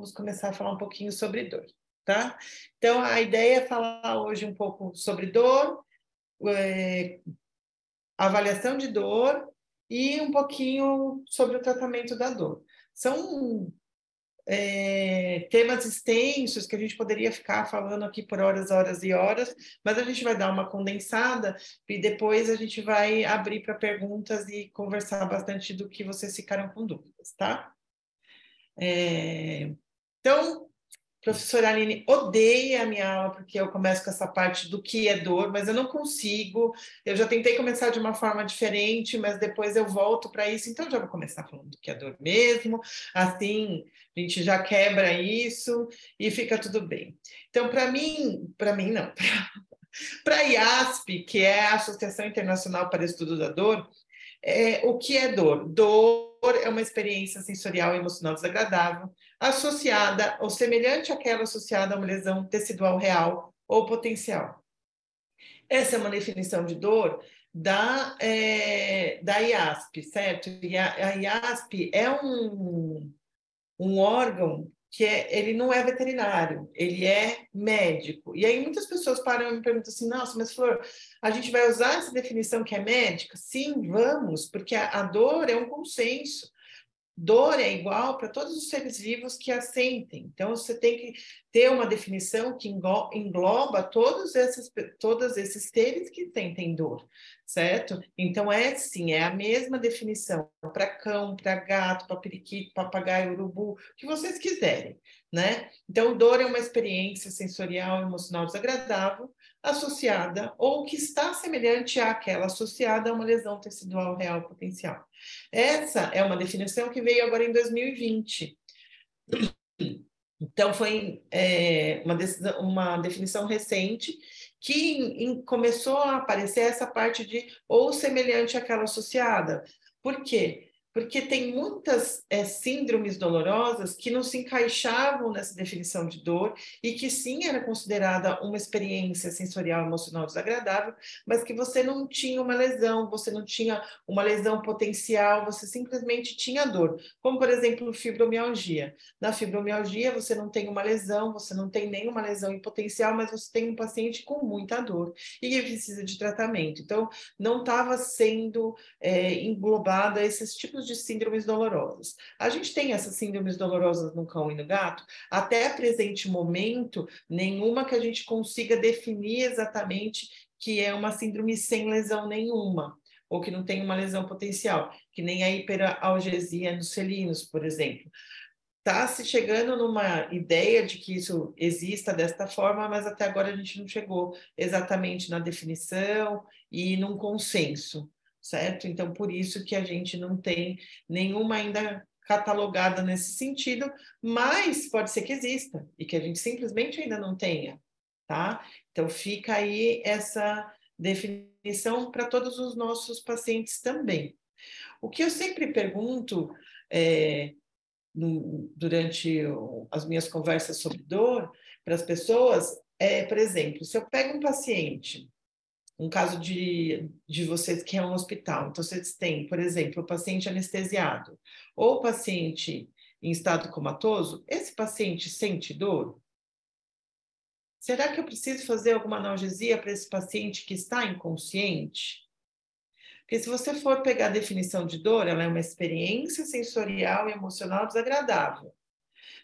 vamos começar a falar um pouquinho sobre dor, tá? Então, a ideia é falar hoje um pouco sobre dor, é, avaliação de dor e um pouquinho sobre o tratamento da dor. São é, temas extensos que a gente poderia ficar falando aqui por horas, horas e horas, mas a gente vai dar uma condensada e depois a gente vai abrir para perguntas e conversar bastante do que vocês ficaram com dúvidas, tá? É, então, Professora Aline odeia a minha aula porque eu começo com essa parte do que é dor, mas eu não consigo. Eu já tentei começar de uma forma diferente, mas depois eu volto para isso. Então, já vou começar falando do que é dor mesmo. Assim, a gente já quebra isso e fica tudo bem. Então, para mim, para mim não, para a IASP, que é a Associação Internacional para Estudo da Dor, é, o que é dor? Dor é uma experiência sensorial e emocional desagradável associada ou semelhante àquela associada a uma lesão tecidual real ou potencial. Essa é uma definição de dor da, é, da IASP, certo? E a, a IASP é um, um órgão que é, ele não é veterinário, ele é médico. E aí muitas pessoas param e me perguntam assim, nossa, mas Flor, a gente vai usar essa definição que é médica? Sim, vamos, porque a, a dor é um consenso. Dor é igual para todos os seres vivos que a sentem. Então, você tem que ter uma definição que engloba todos esses, todos esses seres que sentem dor, certo? Então, é sim, é a mesma definição para cão, para gato, para periquito, papagaio, urubu, que vocês quiserem, né? Então, dor é uma experiência sensorial emocional desagradável associada ou que está semelhante àquela associada a uma lesão tecidual real potencial. Essa é uma definição que veio agora em 2020. Então, foi é, uma, decisão, uma definição recente que começou a aparecer essa parte de ou semelhante àquela associada. Por quê? Porque tem muitas é, síndromes dolorosas que não se encaixavam nessa definição de dor e que sim era considerada uma experiência sensorial emocional desagradável, mas que você não tinha uma lesão, você não tinha uma lesão potencial, você simplesmente tinha dor, como por exemplo fibromialgia. Na fibromialgia você não tem uma lesão, você não tem nenhuma lesão em potencial, mas você tem um paciente com muita dor e que precisa de tratamento. Então não estava sendo é, englobada esses tipos tipos de síndromes dolorosas. A gente tem essas síndromes dolorosas no cão e no gato, até presente momento, nenhuma que a gente consiga definir exatamente que é uma síndrome sem lesão nenhuma, ou que não tem uma lesão potencial, que nem a hiperalgesia nos felinos, por exemplo está se chegando numa ideia de que isso exista desta forma, mas até agora a gente não chegou exatamente na definição e num consenso certo? Então, por isso que a gente não tem nenhuma ainda catalogada nesse sentido, mas pode ser que exista e que a gente simplesmente ainda não tenha, tá? Então, fica aí essa definição para todos os nossos pacientes também. O que eu sempre pergunto é, no, durante as minhas conversas sobre dor para as pessoas é, por exemplo, se eu pego um paciente um caso de, de vocês que é um hospital. Então, vocês têm, por exemplo, o paciente anestesiado ou o paciente em estado comatoso, esse paciente sente dor? Será que eu preciso fazer alguma analgesia para esse paciente que está inconsciente? Porque se você for pegar a definição de dor, ela é uma experiência sensorial e emocional desagradável.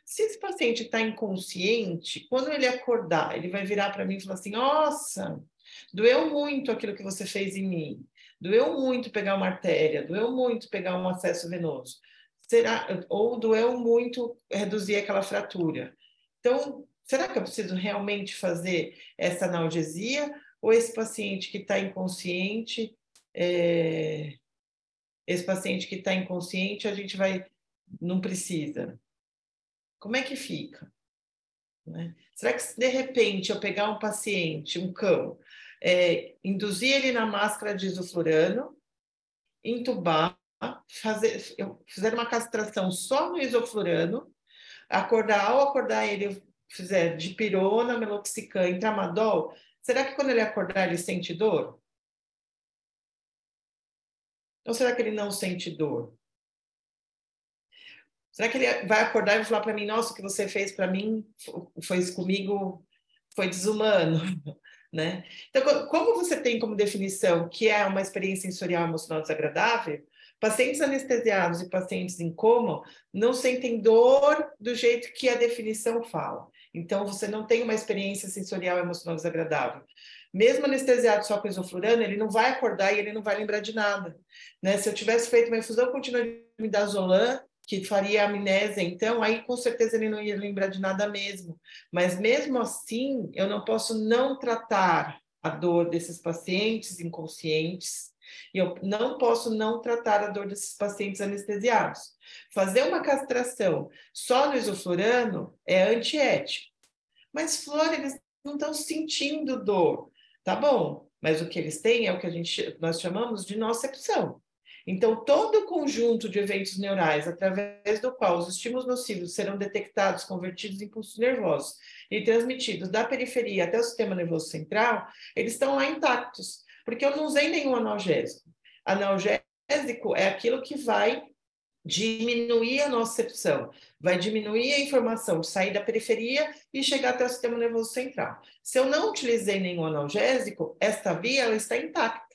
Se esse paciente está inconsciente, quando ele acordar, ele vai virar para mim e falar assim: Nossa, Doeu muito aquilo que você fez em mim. Doeu muito pegar uma artéria, doeu muito pegar um acesso venoso. Será ou doeu muito reduzir aquela fratura. Então, será que eu preciso realmente fazer essa analgesia ou esse paciente que está inconsciente, é... esse paciente que está inconsciente, a gente vai não precisa? Como é que fica? Né? Será que se de repente eu pegar um paciente, um cão, é, induzir ele na máscara de isoflurano, entubar, fazer, fizer uma castração só no isoflurano, acordar, ao acordar ele fizer de pirona, meloxicam e tramadol, será que quando ele acordar ele sente dor? Ou será que ele não sente dor? Será que ele vai acordar e falar para mim, nossa, o que você fez para mim foi comigo, foi desumano, né? Então, como você tem como definição que é uma experiência sensorial emocional desagradável, pacientes anestesiados e pacientes em coma não sentem dor do jeito que a definição fala. Então, você não tem uma experiência sensorial emocional desagradável. Mesmo anestesiado só com isoflurano, ele não vai acordar e ele não vai lembrar de nada. Né? Se eu tivesse feito uma infusão contínua de midazolam, que faria amnésia, então, aí com certeza ele não ia lembrar de nada mesmo. Mas mesmo assim, eu não posso não tratar a dor desses pacientes inconscientes, e eu não posso não tratar a dor desses pacientes anestesiados. Fazer uma castração só no isoflurano é antiético. Mas, Flor, eles não estão sentindo dor. Tá bom, mas o que eles têm é o que a gente, nós chamamos de nocepção. Então, todo o conjunto de eventos neurais através do qual os estímulos nocivos serão detectados, convertidos em impulsos nervosos e transmitidos da periferia até o sistema nervoso central, eles estão lá intactos, porque eu não usei nenhum analgésico. Analgésico é aquilo que vai diminuir a nocepção, vai diminuir a informação, sair da periferia e chegar até o sistema nervoso central. Se eu não utilizei nenhum analgésico, esta via ela está intacta.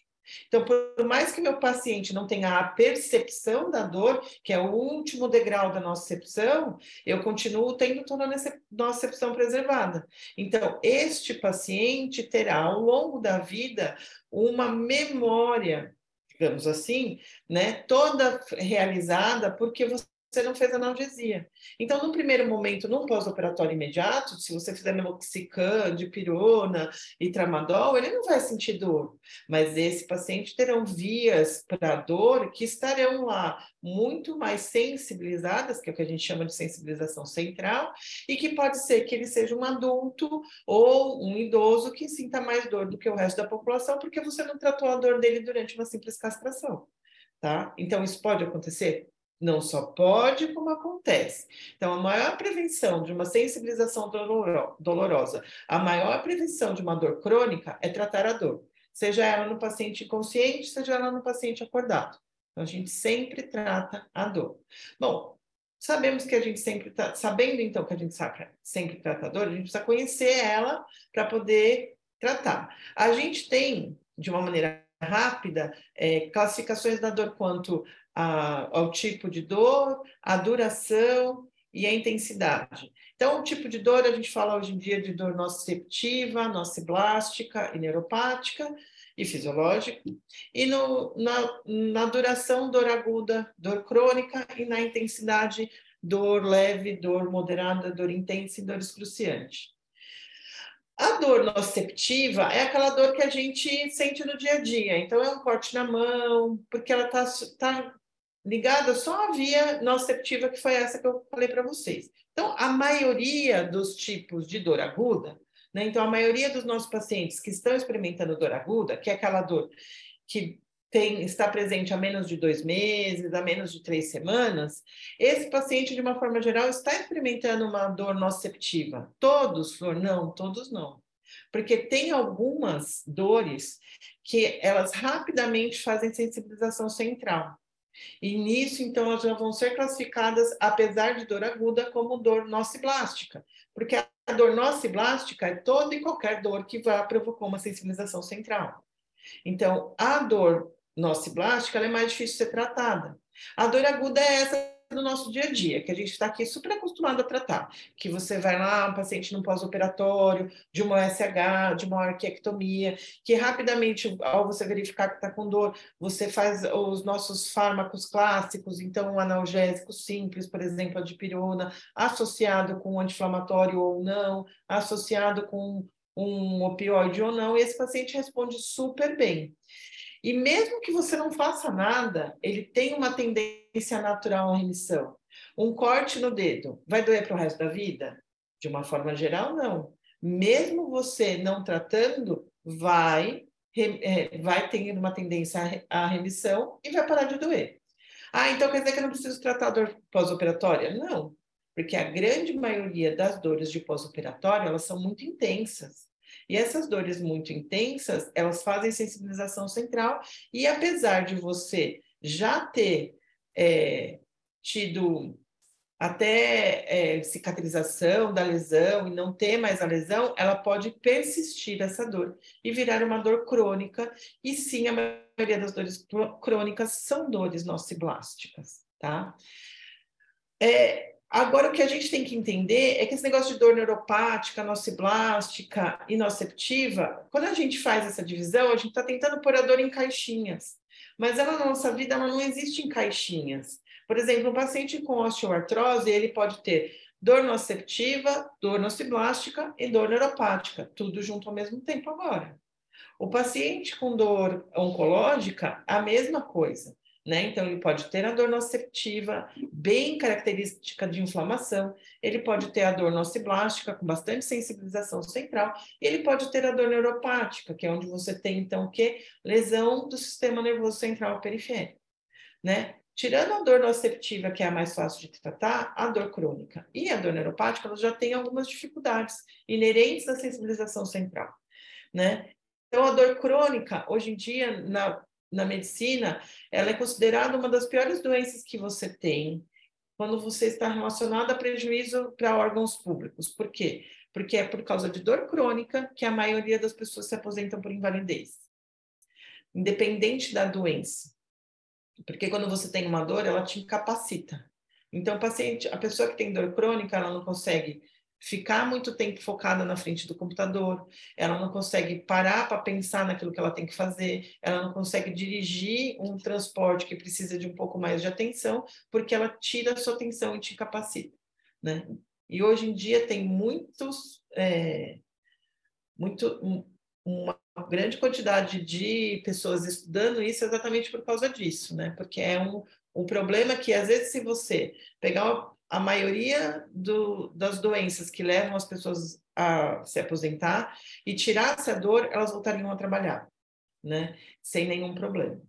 Então, por mais que meu paciente não tenha a percepção da dor, que é o último degrau da nocepção, eu continuo tendo toda a nocepção preservada. Então, este paciente terá, ao longo da vida, uma memória, digamos assim, né, toda realizada, porque você você não fez analgesia. Então, no primeiro momento, num pós-operatório imediato, se você fizer meloxicam, dipirona e tramadol, ele não vai sentir dor. Mas esse paciente terão vias para dor que estarão lá muito mais sensibilizadas, que é o que a gente chama de sensibilização central, e que pode ser que ele seja um adulto ou um idoso que sinta mais dor do que o resto da população, porque você não tratou a dor dele durante uma simples castração. Tá? Então, isso pode acontecer? Não só pode, como acontece. Então, a maior prevenção de uma sensibilização dolorosa, a maior prevenção de uma dor crônica é tratar a dor, seja ela no paciente consciente, seja ela no paciente acordado. Então, a gente sempre trata a dor. Bom, sabemos que a gente sempre está, sabendo então que a gente sabe, sempre trata a dor, a gente precisa conhecer ela para poder tratar. A gente tem, de uma maneira rápida, é, classificações da dor quanto a, ao tipo de dor, a duração e a intensidade. Então, o tipo de dor, a gente fala hoje em dia de dor nociceptiva, nociblástica e neuropática e fisiológica. E no, na, na duração, dor aguda, dor crônica e na intensidade, dor leve, dor moderada, dor intensa e dor excruciante. A dor nociceptiva é aquela dor que a gente sente no dia a dia. Então, é um corte na mão, porque ela está tá ligada só à via nociceptiva, que foi essa que eu falei para vocês. Então, a maioria dos tipos de dor aguda, né? Então, a maioria dos nossos pacientes que estão experimentando dor aguda, que é aquela dor que tem, está presente há menos de dois meses, há menos de três semanas, esse paciente, de uma forma geral, está experimentando uma dor nociceptiva. Todos, Flor? Não, todos não. Porque tem algumas dores que elas rapidamente fazem sensibilização central. E nisso, então, elas já vão ser classificadas, apesar de dor aguda, como dor nociblástica, porque a dor nociblástica é toda e qualquer dor que vá provocar uma sensibilização central. Então, a dor nociblástica é mais difícil de ser tratada. A dor aguda é essa do nosso dia a dia, que a gente está aqui super acostumado a tratar. Que você vai lá, um paciente no pós-operatório, de uma SH, de uma arquectomia, que rapidamente, ao você verificar que está com dor, você faz os nossos fármacos clássicos, então um analgésico simples, por exemplo, a dipirona, associado com um anti-inflamatório ou não, associado com um opioide ou não, e esse paciente responde super bem. E mesmo que você não faça nada, ele tem uma tendência natural à remissão. Um corte no dedo vai doer para o resto da vida? De uma forma geral, não. Mesmo você não tratando, vai, é, vai ter uma tendência à remissão e vai parar de doer. Ah, então quer dizer que eu não preciso tratar a dor pós-operatória? Não, porque a grande maioria das dores de pós-operatório, elas são muito intensas. E essas dores muito intensas, elas fazem sensibilização central, e apesar de você já ter é, tido até é, cicatrização da lesão e não ter mais a lesão, ela pode persistir essa dor e virar uma dor crônica. E sim, a maioria das dores crônicas são dores nociblásticas, tá? É, agora, o que a gente tem que entender é que esse negócio de dor neuropática, nociblástica e noceptiva, quando a gente faz essa divisão, a gente está tentando pôr a dor em caixinhas. Mas ela na nossa vida ela não existe em caixinhas. Por exemplo, um paciente com osteoartrose, ele pode ter dor noceptiva, dor nociblástica e dor neuropática, tudo junto ao mesmo tempo agora. O paciente com dor oncológica, a mesma coisa. Né? Então, ele pode ter a dor noceptiva, bem característica de inflamação, ele pode ter a dor nociblástica, com bastante sensibilização central, e ele pode ter a dor neuropática, que é onde você tem, então, o quê? Lesão do sistema nervoso central periférico, né? Tirando a dor noceptiva, que é a mais fácil de tratar, a dor crônica e a dor neuropática, elas já têm algumas dificuldades inerentes à sensibilização central, né? Então, a dor crônica, hoje em dia, na na medicina, ela é considerada uma das piores doenças que você tem quando você está relacionado a prejuízo para órgãos públicos. Por quê? Porque é por causa de dor crônica que a maioria das pessoas se aposentam por invalidez, independente da doença. Porque quando você tem uma dor, ela te incapacita. Então, paciente, a pessoa que tem dor crônica, ela não consegue ficar muito tempo focada na frente do computador, ela não consegue parar para pensar naquilo que ela tem que fazer, ela não consegue dirigir um transporte que precisa de um pouco mais de atenção, porque ela tira a sua atenção e te incapacita, né? E hoje em dia tem muitos, é, muito, uma grande quantidade de pessoas estudando isso exatamente por causa disso, né? Porque é um, um problema que, às vezes, se você pegar a maioria do, das doenças que levam as pessoas a se aposentar e tirasse a dor, elas voltariam a trabalhar, né? Sem nenhum problema.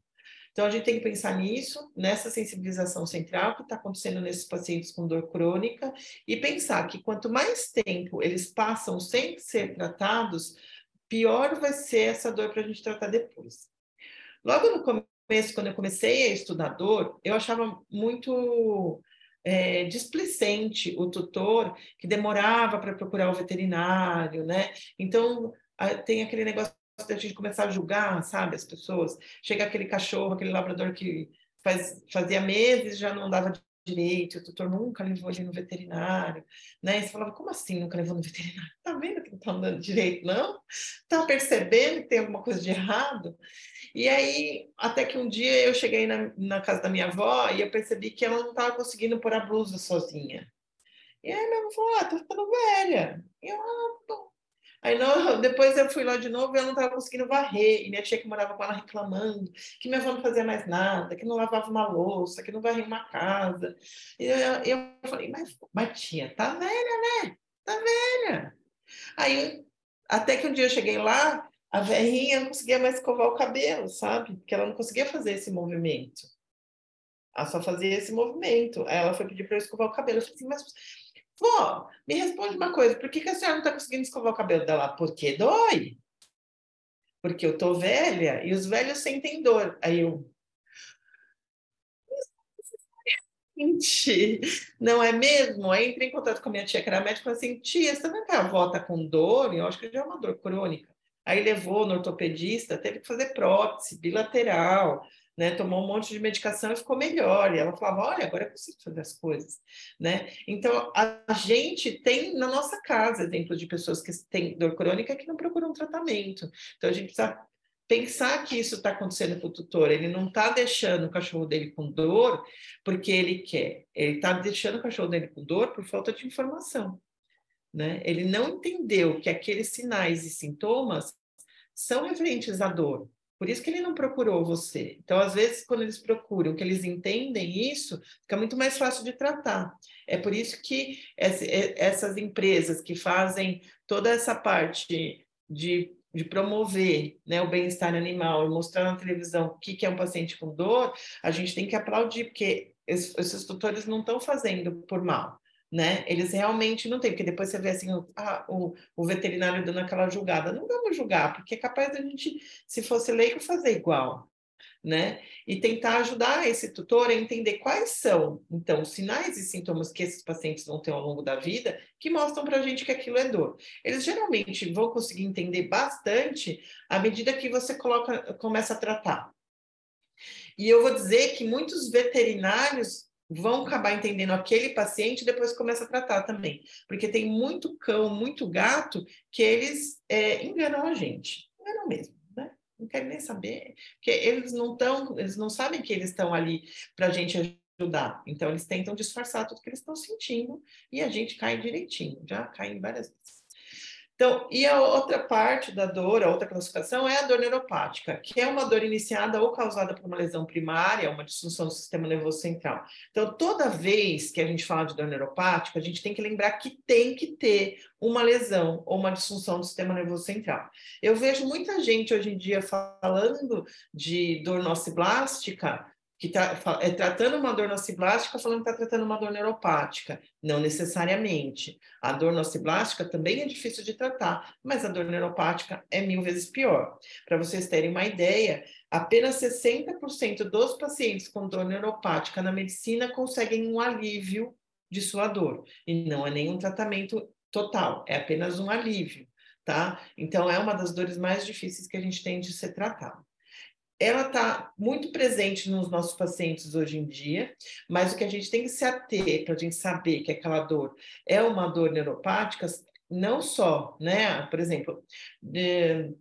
Então, a gente tem que pensar nisso, nessa sensibilização central que está acontecendo nesses pacientes com dor crônica, e pensar que quanto mais tempo eles passam sem ser tratados, pior vai ser essa dor para a gente tratar depois. Logo no começo, quando eu comecei a estudar dor, eu achava muito é, displicente o tutor que demorava para procurar o veterinário, né? Então tem aquele negócio de a gente começar a julgar, sabe, as pessoas. Chega aquele cachorro, aquele labrador que faz, fazia meses já não dava direito, o tutor nunca levou ele no veterinário, né? E você falava, como assim nunca levou no veterinário? Tá vendo que não tá andando direito, não? Tá percebendo que tem alguma coisa de errado? E aí, até que um dia eu cheguei na, na casa da minha avó e eu percebi que ela não estava conseguindo pôr a blusa sozinha. E aí minha avó falou, ah, ficando velha. E eu, ah. Aí não, depois eu fui lá de novo e eu não estava conseguindo varrer. E minha tia que morava com ela reclamando que minha avó não fazia mais nada, que não lavava uma louça, que não varria uma casa. E eu, eu falei, mas, mas tia, tá velha, né? Tá velha. Aí, até que um dia eu cheguei lá, a velhinha não conseguia mais escovar o cabelo, sabe? Porque ela não conseguia fazer esse movimento. Ela só fazia esse movimento. Aí ela foi pedir para eu escovar o cabelo. Eu falei assim, mas Vó, me responde uma coisa, por que, que a senhora não está conseguindo escovar o cabelo dela? Porque dói. Porque eu tô velha e os velhos sentem dor. Aí eu. Não é mesmo? Aí entrei em contato com a minha tia, que era médica, falei assim: tia, você não que a avó está com dor? Eu acho que já é uma dor crônica. Aí levou no ortopedista, teve que fazer prótese bilateral, né? Tomou um monte de medicação e ficou melhor. E ela falava: olha, agora eu consigo fazer as coisas, né? Então a gente tem na nossa casa exemplo de pessoas que têm dor crônica que não procuram tratamento. Então a gente precisa pensar que isso está acontecendo com o tutor. Ele não está deixando o cachorro dele com dor porque ele quer. Ele está deixando o cachorro dele com dor por falta de informação. Né? Ele não entendeu que aqueles sinais e sintomas são referentes à dor. Por isso que ele não procurou você. Então, às vezes, quando eles procuram, que eles entendem isso, fica muito mais fácil de tratar. É por isso que essas empresas que fazem toda essa parte de, de promover né, o bem-estar animal mostrar na televisão o que é um paciente com dor, a gente tem que aplaudir, porque esses tutores não estão fazendo por mal né? Eles realmente não têm, porque depois você vê assim, o, o, o, veterinário dando aquela julgada. Não vamos julgar, porque é capaz da gente, se fosse leigo, fazer igual. né? E tentar ajudar esse tutor a entender quais são, então, os sinais e sintomas que esses pacientes vão ter ao longo da vida que mostram para a gente que aquilo é dor. Eles geralmente vão conseguir entender bastante à medida que você coloca, começa a tratar. E eu vou dizer que muitos veterinários vão acabar entendendo aquele paciente e depois começa a tratar também. Porque tem muito cão, muito gato que eles é, enganam a gente. Enganam mesmo, né? Não querem nem saber. Porque eles não estão, eles não sabem que eles estão ali para a gente ajudar. Então, eles tentam disfarçar tudo que eles estão sentindo e a gente cai direitinho. Já cai várias vezes. Então, e a outra parte da dor, a outra classificação é a dor neuropática, que é uma dor iniciada ou causada por uma lesão primária, uma disfunção do sistema nervoso central. Então, toda vez que a gente fala de dor neuropática, a gente tem que lembrar que tem que ter uma lesão ou uma disfunção do sistema nervoso central. Eu vejo muita gente hoje em dia falando de dor nociblástica que está é, tratando uma dor nociblástica, falando que está tratando uma dor neuropática. Não necessariamente. A dor nociblástica também é difícil de tratar, mas a dor neuropática é mil vezes pior. Para vocês terem uma ideia, apenas 60% dos pacientes com dor neuropática na medicina conseguem um alívio de sua dor. E não é nenhum tratamento total, é apenas um alívio, tá? Então, é uma das dores mais difíceis que a gente tem de ser tratado ela está muito presente nos nossos pacientes hoje em dia, mas o que a gente tem que se ater para a gente saber que aquela dor é uma dor neuropática, não só, né? Por exemplo, de,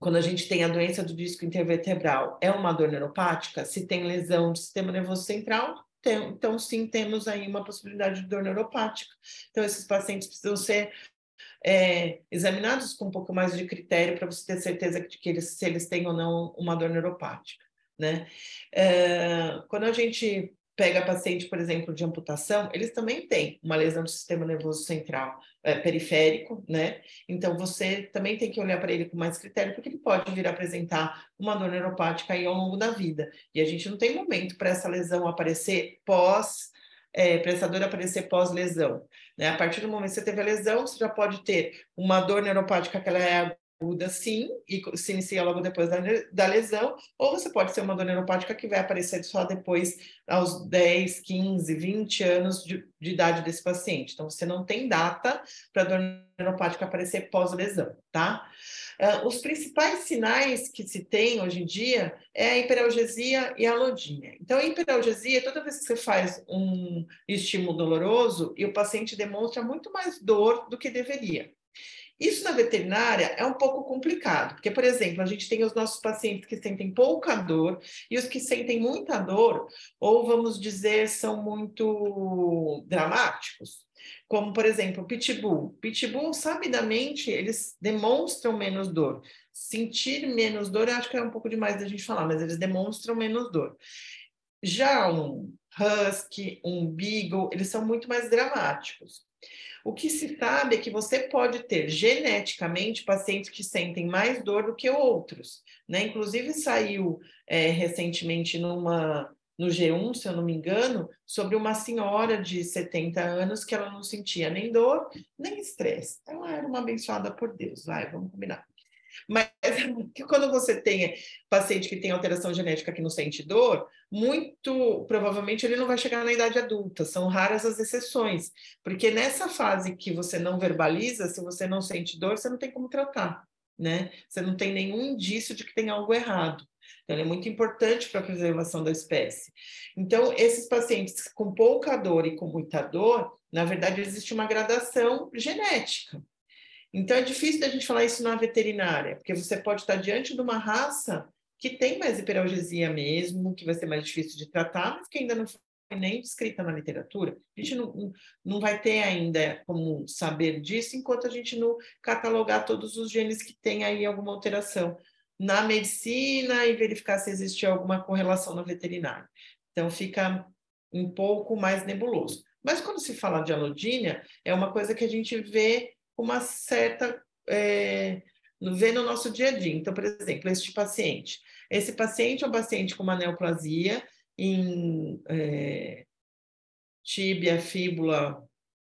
quando a gente tem a doença do disco intervertebral, é uma dor neuropática? Se tem lesão do sistema nervoso central, tem, então sim temos aí uma possibilidade de dor neuropática. Então esses pacientes precisam ser é, examinados com um pouco mais de critério para você ter certeza de que eles, se eles têm ou não uma dor neuropática. Né? É, quando a gente pega paciente, por exemplo, de amputação, eles também têm uma lesão do sistema nervoso central é, periférico, né? Então você também tem que olhar para ele com mais critério, porque ele pode vir a apresentar uma dor neuropática aí ao longo da vida. E a gente não tem momento para essa lesão aparecer pós é, para essa dor aparecer pós-lesão. Né? A partir do momento que você teve a lesão, você já pode ter uma dor neuropática que ela é aguda, sim, e se inicia logo depois da, da lesão, ou você pode ser uma dor neuropática que vai aparecer só depois, aos 10, 15, 20 anos de, de idade desse paciente. Então, você não tem data para a dor neuropática aparecer pós-lesão, tá? Uh, os principais sinais que se tem hoje em dia é a hiperalgesia e a alodínia. Então, a hiperalgesia, toda vez que você faz um estímulo doloroso e o paciente demonstra muito mais dor do que deveria. Isso na veterinária é um pouco complicado, porque, por exemplo, a gente tem os nossos pacientes que sentem pouca dor e os que sentem muita dor, ou vamos dizer, são muito dramáticos. Como, por exemplo, pitbull. Pitbull, sabidamente, eles demonstram menos dor. Sentir menos dor, acho que é um pouco demais da gente falar, mas eles demonstram menos dor. Já um husky, um beagle, eles são muito mais dramáticos. O que se sabe é que você pode ter geneticamente pacientes que sentem mais dor do que outros, né? Inclusive saiu é, recentemente numa no G1, se eu não me engano, sobre uma senhora de 70 anos que ela não sentia nem dor, nem estresse. Ela era uma abençoada por Deus, vai, vamos combinar. Mas quando você tem paciente que tem alteração genética que não sente dor, muito provavelmente ele não vai chegar na idade adulta, são raras as exceções, porque nessa fase que você não verbaliza, se você não sente dor, você não tem como tratar, né? Você não tem nenhum indício de que tem algo errado. Então, é muito importante para a preservação da espécie. Então, esses pacientes com pouca dor e com muita dor, na verdade, existe uma gradação genética. Então, é difícil da gente falar isso na veterinária, porque você pode estar diante de uma raça que tem mais hiperalgesia mesmo, que vai ser mais difícil de tratar, mas que ainda não foi nem descrita na literatura. A gente não, não vai ter ainda como saber disso enquanto a gente não catalogar todos os genes que têm aí alguma alteração na medicina e verificar se existe alguma correlação na veterinária. Então, fica um pouco mais nebuloso. Mas quando se fala de alodínia, é uma coisa que a gente vê uma certa. É, vê no nosso dia a dia. Então, por exemplo, este paciente. Esse paciente é um paciente com uma neoplasia em é, tíbia, fíbula,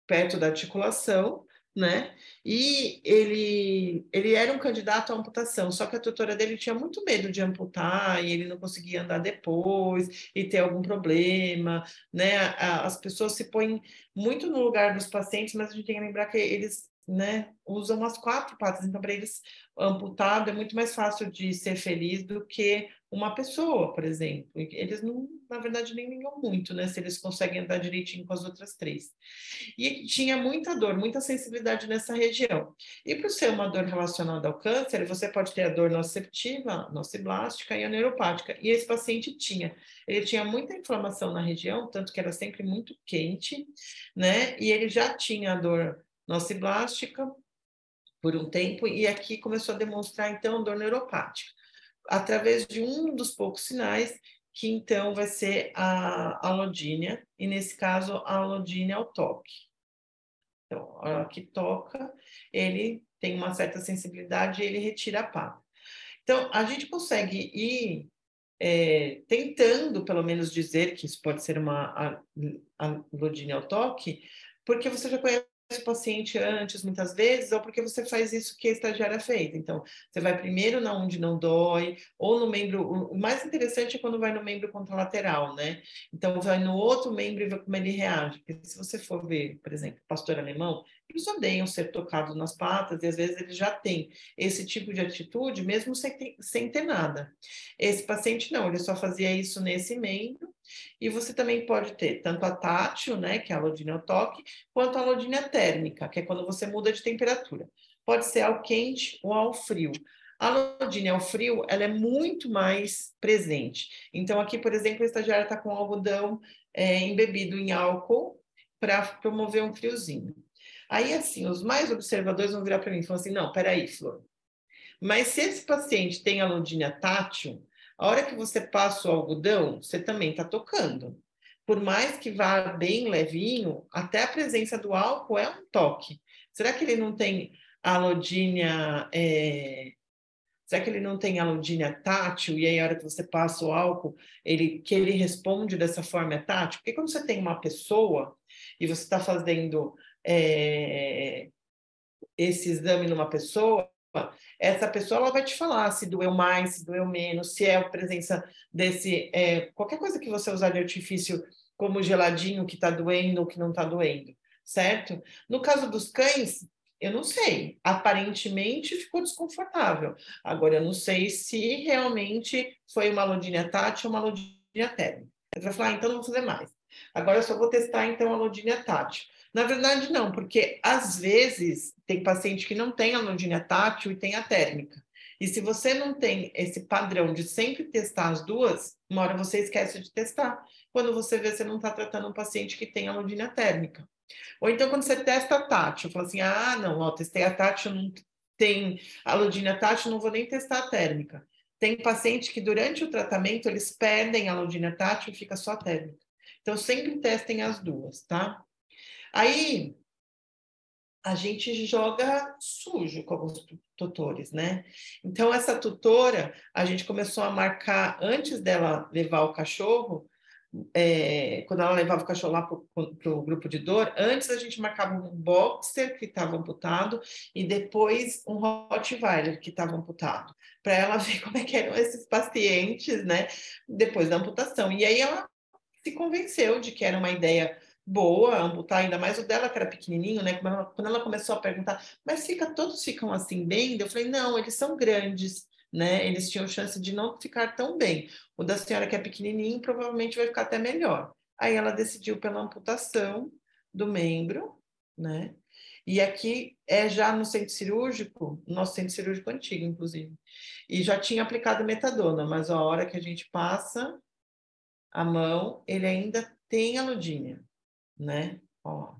perto da articulação, né? E ele, ele era um candidato à amputação, só que a tutora dele tinha muito medo de amputar e ele não conseguia andar depois e ter algum problema, né? As pessoas se põem muito no lugar dos pacientes, mas a gente tem que lembrar que eles né, usam as quatro patas, então para eles amputado é muito mais fácil de ser feliz do que uma pessoa, por exemplo. Eles não, na verdade, nem ligam muito, né, se eles conseguem andar direitinho com as outras três. E tinha muita dor, muita sensibilidade nessa região. E por ser uma dor relacionada ao câncer, você pode ter a dor nociceptiva, nociblástica e a neuropática. E esse paciente tinha, ele tinha muita inflamação na região, tanto que era sempre muito quente, né, e ele já tinha a dor nociblástica por um tempo, e aqui começou a demonstrar, então, dor neuropática, através de um dos poucos sinais, que então vai ser a alodínia, e nesse caso, a alodínia é o toque. Então, a hora que toca, ele tem uma certa sensibilidade e ele retira a pata. Então, a gente consegue ir é, tentando, pelo menos, dizer que isso pode ser uma alodínia ao toque, porque você já conhece o paciente antes, muitas vezes, ou porque você faz isso que a estagiária fez. Então, você vai primeiro na onde não dói, ou no membro. O mais interessante é quando vai no membro contralateral, né? Então, vai no outro membro e vê como ele reage. Porque se você for ver, por exemplo, pastor alemão, eles odeiam ser tocados nas patas, e às vezes eles já têm esse tipo de atitude, mesmo sem ter, sem ter nada. Esse paciente não, ele só fazia isso nesse membro, e você também pode ter tanto a tátil, né, que é a alodínia ao toque, quanto a alodínia térmica, que é quando você muda de temperatura. Pode ser ao quente ou ao frio. A alodínia ao frio, ela é muito mais presente. Então, aqui, por exemplo, a estagiária está com algodão é, embebido em álcool para promover um friozinho. Aí, assim, os mais observadores vão virar para mim e falar assim: não, peraí, Flor. Mas se esse paciente tem alodínia tátil, a hora que você passa o algodão, você também está tocando. Por mais que vá bem levinho, até a presença do álcool é um toque. Será que ele não tem alodínia? É... Será que ele não tem alodínia tátil? E aí, a hora que você passa o álcool, ele, que ele responde dessa forma é tátil? Porque quando você tem uma pessoa e você está fazendo é... esse exame numa pessoa, essa pessoa ela vai te falar se doeu mais, se doeu menos, se é a presença desse. É, qualquer coisa que você usar de artifício, como geladinho que está doendo ou que não está doendo, certo? No caso dos cães, eu não sei. Aparentemente ficou desconfortável. Agora, eu não sei se realmente foi uma lodinha tátil ou uma lodinha térmica. Você vai falar, ah, então não vou fazer mais. Agora eu só vou testar, então, a lodinha tátil. Na verdade, não, porque às vezes tem paciente que não tem a londinha tátil e tem a térmica. E se você não tem esse padrão de sempre testar as duas, uma hora você esquece de testar. Quando você vê, você não está tratando um paciente que tem a térmica. Ou então, quando você testa a tátil, fala assim: ah, não, ó, testei a tátil, não tem a londinha tátil, não vou nem testar a térmica. Tem paciente que durante o tratamento eles perdem a londinha tátil e fica só a térmica. Então, sempre testem as duas, tá? Aí a gente joga sujo com alguns tutores, né? Então, essa tutora, a gente começou a marcar, antes dela levar o cachorro, é, quando ela levava o cachorro lá para o grupo de dor, antes a gente marcava um boxer que estava amputado e depois um Rottweiler que estava amputado, para ela ver como é que eram esses pacientes, né? Depois da amputação. E aí ela se convenceu de que era uma ideia boa, amputar ainda mais o dela, que era pequenininho, né? Quando ela, começou a perguntar, mas fica, todos ficam assim bem? Eu falei, não, eles são grandes, né? Eles tinham chance de não ficar tão bem. O da senhora, que é pequenininho, provavelmente vai ficar até melhor. Aí ela decidiu pela amputação do membro, né? E aqui é já no centro cirúrgico, nosso centro cirúrgico antigo, inclusive. E já tinha aplicado metadona, mas a hora que a gente passa a mão, ele ainda tem aludinha né? Ó,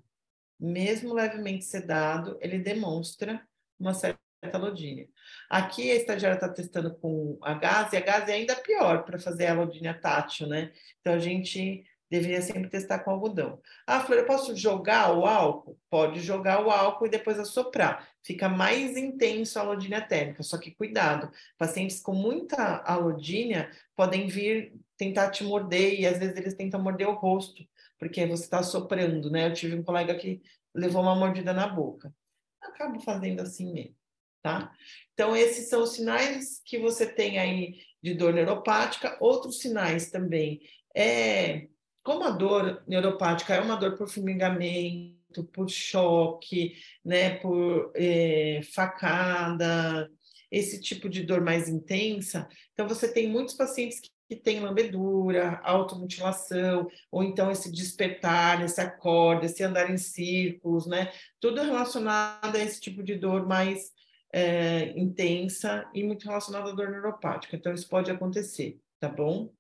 mesmo levemente sedado, ele demonstra uma certa alodínia. Aqui a estagiária está testando com a gás, e a gás é ainda pior para fazer a alodínia tátil, né? Então a gente deveria sempre testar com algodão. Ah, Flor, eu posso jogar o álcool? Pode jogar o álcool e depois assoprar. Fica mais intenso a alodínia térmica, só que cuidado, pacientes com muita alodínia podem vir tentar te morder e às vezes eles tentam morder o rosto porque você está soprando, né? Eu tive um colega que levou uma mordida na boca. acabo fazendo assim mesmo, tá? Então, esses são os sinais que você tem aí de dor neuropática. Outros sinais também é como a dor neuropática é uma dor por formigamento, por choque, né, por é, facada, esse tipo de dor mais intensa. Então, você tem muitos pacientes que, que têm lambedura, automutilação, ou então esse despertar, esse acorde, esse andar em círculos, né? Tudo relacionado a esse tipo de dor mais é, intensa e muito relacionado à dor neuropática. Então, isso pode acontecer, tá bom?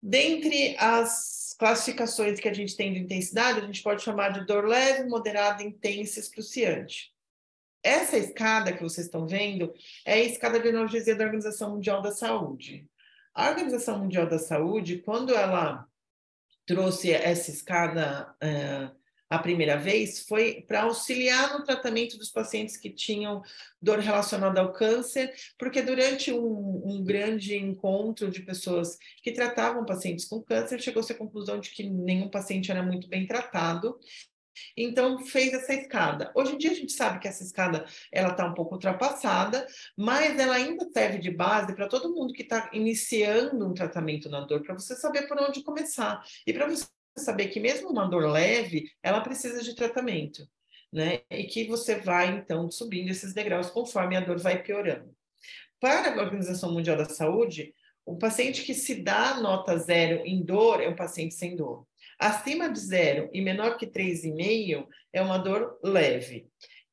Dentre as classificações que a gente tem de intensidade, a gente pode chamar de dor leve, moderada, intensa e excruciante. Essa escada que vocês estão vendo é a escada de analgesia da Organização Mundial da Saúde. A Organização Mundial da Saúde, quando ela trouxe essa escada uh, a primeira vez foi para auxiliar no tratamento dos pacientes que tinham dor relacionada ao câncer, porque durante um, um grande encontro de pessoas que tratavam pacientes com câncer, chegou-se à conclusão de que nenhum paciente era muito bem tratado então fez essa escada. Hoje em dia a gente sabe que essa escada ela está um pouco ultrapassada, mas ela ainda serve de base para todo mundo que está iniciando um tratamento na dor, para você saber por onde começar e para você saber que mesmo uma dor leve, ela precisa de tratamento, né? E que você vai, então, subindo esses degraus conforme a dor vai piorando. Para a Organização Mundial da Saúde, o paciente que se dá nota zero em dor é um paciente sem dor. Acima de zero e menor que 3,5 é uma dor leve.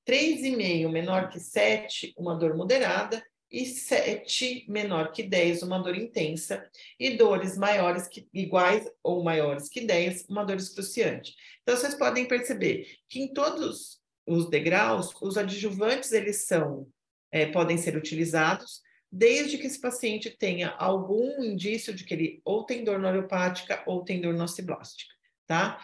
3,5 menor que 7, uma dor moderada e 7 menor que 10, uma dor intensa, e dores maiores que iguais ou maiores que 10, uma dor excruciante. Então vocês podem perceber que em todos os degraus, os adjuvantes eles são é, podem ser utilizados desde que esse paciente tenha algum indício de que ele ou tem dor neuropática ou tem dor nociblástica, tá?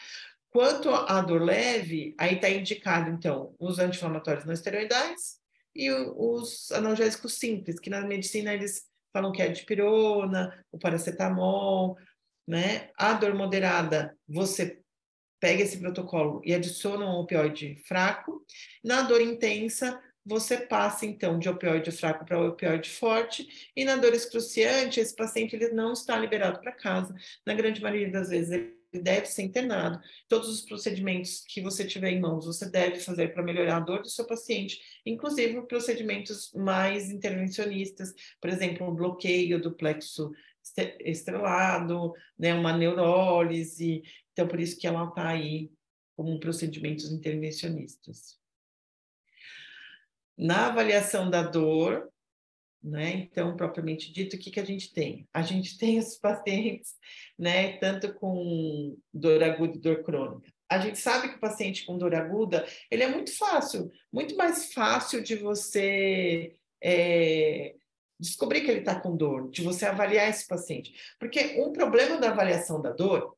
Quanto à dor leve, aí está indicado, então, os anti-inflamatórios não esteroidais, e os analgésicos simples, que na medicina eles falam que é a dipirona, o paracetamol, né? A dor moderada, você pega esse protocolo e adiciona um opioide fraco. Na dor intensa, você passa então de opioide fraco para opioide forte, e na dor excruciante, esse paciente ele não está liberado para casa. Na grande maioria das vezes, ele deve ser internado. Todos os procedimentos que você tiver em mãos, você deve fazer para melhorar a dor do seu paciente, inclusive procedimentos mais intervencionistas, por exemplo, um bloqueio do plexo estrelado, né, uma neurólise. Então, por isso que ela está aí como procedimentos intervencionistas. Na avaliação da dor, né? Então, propriamente dito, o que, que a gente tem? A gente tem os pacientes, né, tanto com dor aguda e dor crônica. A gente sabe que o paciente com dor aguda, ele é muito fácil, muito mais fácil de você é, descobrir que ele está com dor, de você avaliar esse paciente. Porque um problema da avaliação da dor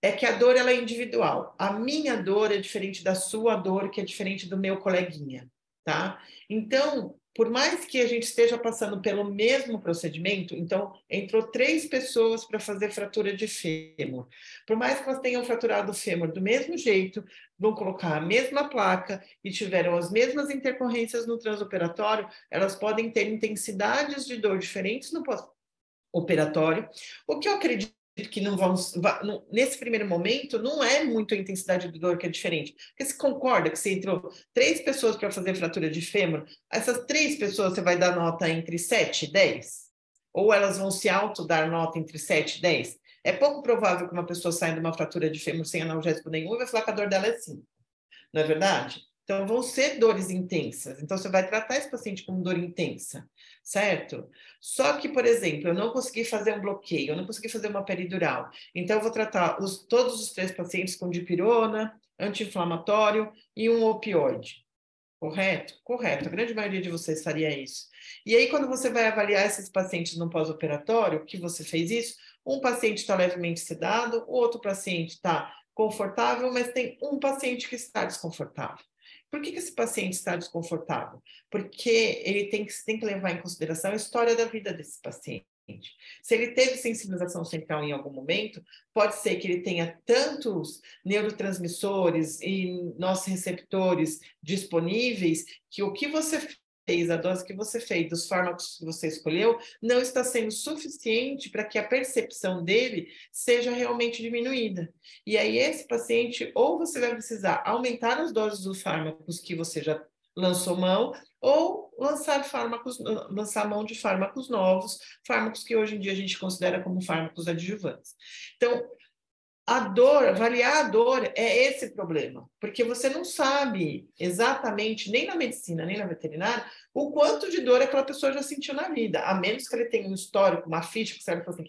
é que a dor ela é individual. A minha dor é diferente da sua dor, que é diferente do meu coleguinha, tá? Então, por mais que a gente esteja passando pelo mesmo procedimento, então entrou três pessoas para fazer fratura de fêmur. Por mais que elas tenham fraturado o fêmur do mesmo jeito, vão colocar a mesma placa e tiveram as mesmas intercorrências no transoperatório, elas podem ter intensidades de dor diferentes no pós-operatório, o que eu acredito que não vão, nesse primeiro momento, não é muito a intensidade de dor que é diferente. Porque se concorda que você entrou três pessoas para fazer fratura de fêmur, essas três pessoas você vai dar nota entre 7 e 10? Ou elas vão se auto dar nota entre 7 e 10? É pouco provável que uma pessoa saia de uma fratura de fêmur sem analgésico nenhum e vai falar que a dor dela é 5. Não é verdade? Então, vão ser dores intensas. Então, você vai tratar esse paciente com dor intensa, certo? Só que, por exemplo, eu não consegui fazer um bloqueio, eu não consegui fazer uma peridural. Então, eu vou tratar os, todos os três pacientes com dipirona, anti-inflamatório e um opioide. Correto? Correto. A grande maioria de vocês faria isso. E aí, quando você vai avaliar esses pacientes no pós-operatório, que você fez isso, um paciente está levemente sedado, o outro paciente está confortável, mas tem um paciente que está desconfortável. Por que, que esse paciente está desconfortável? Porque ele tem que, tem que levar em consideração a história da vida desse paciente. Se ele teve sensibilização central em algum momento, pode ser que ele tenha tantos neurotransmissores e nossos receptores disponíveis que o que você fez, a dose que você fez dos fármacos que você escolheu, não está sendo suficiente para que a percepção dele seja realmente diminuída. E aí, esse paciente, ou você vai precisar aumentar as doses dos fármacos que você já lançou mão, ou lançar fármacos, lançar mão de fármacos novos, fármacos que hoje em dia a gente considera como fármacos adjuvantes. Então, a dor, avaliar a dor é esse problema, porque você não sabe exatamente, nem na medicina, nem na veterinária, o quanto de dor aquela pessoa já sentiu na vida, a menos que ele tenha um histórico, uma ficha que serve para assim,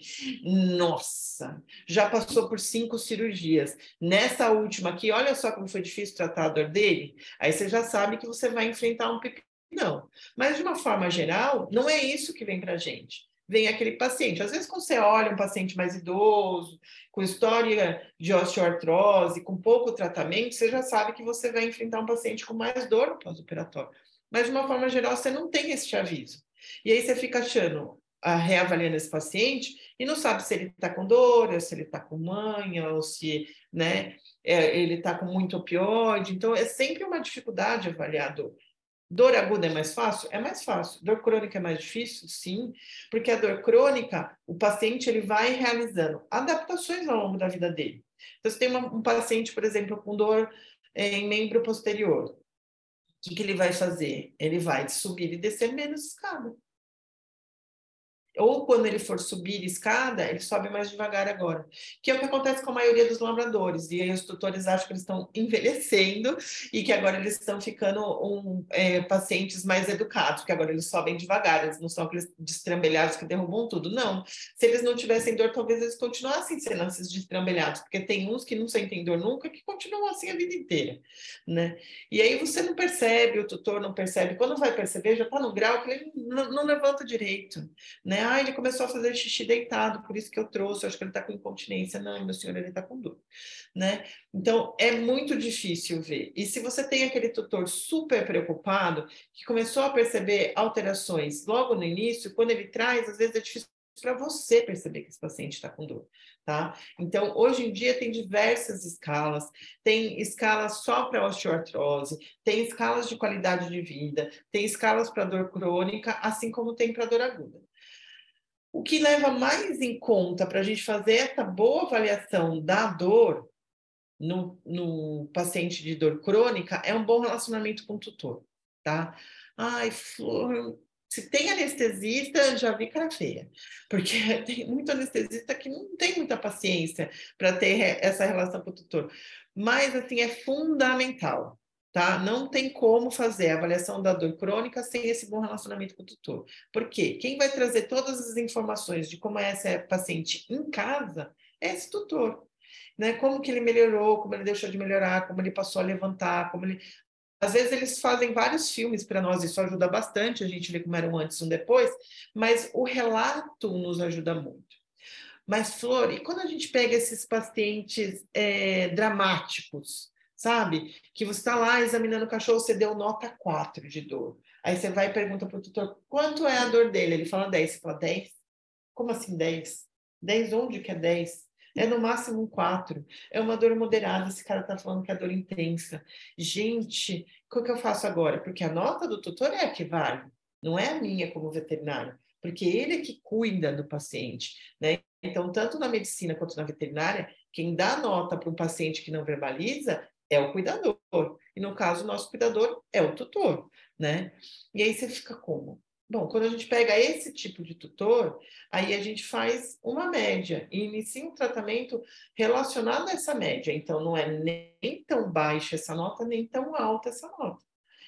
nossa, já passou por cinco cirurgias, nessa última aqui, olha só como foi difícil tratar a dor dele, aí você já sabe que você vai enfrentar um pipi não. Mas, de uma forma geral, não é isso que vem para a gente. Vem aquele paciente. Às vezes, quando você olha um paciente mais idoso, com história de osteoartrose, com pouco tratamento, você já sabe que você vai enfrentar um paciente com mais dor no pós-operatório. Mas, de uma forma geral, você não tem esse aviso. E aí você fica achando, a, reavaliando esse paciente e não sabe se ele está com dor, ou se ele está com manha, ou se né, é, ele está com muito opioide. Então, é sempre uma dificuldade avaliar a dor. Dor aguda é mais fácil? É mais fácil. Dor crônica é mais difícil? Sim, porque a dor crônica, o paciente ele vai realizando adaptações ao longo da vida dele. Então, você tem uma, um paciente, por exemplo, com dor é, em membro posterior. O que, que ele vai fazer? Ele vai subir e descer menos escada. Ou quando ele for subir escada, ele sobe mais devagar agora. Que é o que acontece com a maioria dos labradores. E aí os tutores acham que eles estão envelhecendo e que agora eles estão ficando um, é, pacientes mais educados, porque agora eles sobem devagar, eles não são aqueles destrambelhados que derrubam tudo. Não. Se eles não tivessem dor, talvez eles continuassem sendo esses destrambelhados, porque tem uns que não sentem dor nunca que continuam assim a vida inteira. Né? E aí você não percebe, o tutor não percebe. Quando vai perceber, já está no grau que ele não, não levanta direito. Né? Ah, ele começou a fazer xixi deitado, por isso que eu trouxe, acho que ele está com incontinência. Não, meu senhor, ele está com dor, né? Então, é muito difícil ver. E se você tem aquele tutor super preocupado, que começou a perceber alterações logo no início, quando ele traz, às vezes é difícil para você perceber que esse paciente está com dor, tá? Então, hoje em dia tem diversas escalas, tem escalas só para osteoartrose, tem escalas de qualidade de vida, tem escalas para dor crônica, assim como tem para dor aguda. O que leva mais em conta para a gente fazer essa boa avaliação da dor no, no, paciente de dor crônica é um bom relacionamento com o tutor, tá? Ai, Flor, se tem anestesista, já vi cara feia, porque tem muito anestesista que não tem muita paciência para ter essa relação com o tutor. Mas, assim, é fundamental tá? Não tem como fazer a avaliação da dor crônica sem esse bom relacionamento com o tutor. Por quê? Quem vai trazer todas as informações de como é essa paciente em casa é esse tutor. Né? Como que ele melhorou, como ele deixou de melhorar, como ele passou a levantar, como ele... Às vezes eles fazem vários filmes para nós, isso ajuda bastante, a gente vê como era um antes e um depois, mas o relato nos ajuda muito. Mas, Flor, e quando a gente pega esses pacientes é, dramáticos, sabe? Que você está lá examinando o cachorro, você deu nota 4 de dor. Aí você vai e pergunta para o tutor, quanto é a dor dele? Ele fala 10. Você fala 10? Como assim 10? 10 onde que é 10? É no máximo um 4. É uma dor moderada, esse cara está falando que é dor intensa. Gente, o que eu faço agora? Porque a nota do tutor é a que vale, não é a minha como veterinário. Porque ele é que cuida do paciente, né? Então, tanto na medicina quanto na veterinária, quem dá nota para um paciente que não verbaliza é o cuidador. E no caso, o nosso cuidador é o tutor, né? E aí você fica como? Bom, quando a gente pega esse tipo de tutor, aí a gente faz uma média e inicia um tratamento relacionado a essa média. Então, não é nem tão baixa essa nota, nem tão alta essa nota.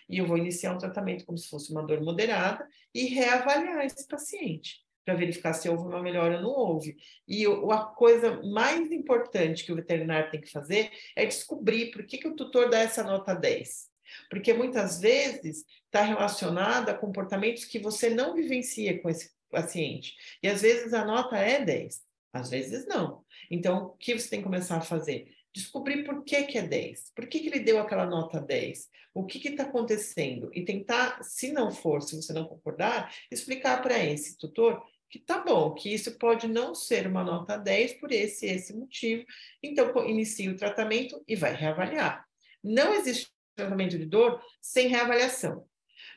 E eu vou iniciar um tratamento como se fosse uma dor moderada e reavaliar esse paciente para verificar se houve uma melhora ou não houve. E a coisa mais importante que o veterinário tem que fazer é descobrir por que, que o tutor dá essa nota 10. Porque muitas vezes está relacionado a comportamentos que você não vivencia com esse paciente. E às vezes a nota é 10, às vezes não. Então, o que você tem que começar a fazer? Descobrir por que, que é 10, por que, que ele deu aquela nota 10, o que está acontecendo, e tentar, se não for, se você não concordar, explicar para esse tutor que tá bom, que isso pode não ser uma nota 10 por esse esse motivo, então inicia o tratamento e vai reavaliar. Não existe tratamento de dor sem reavaliação.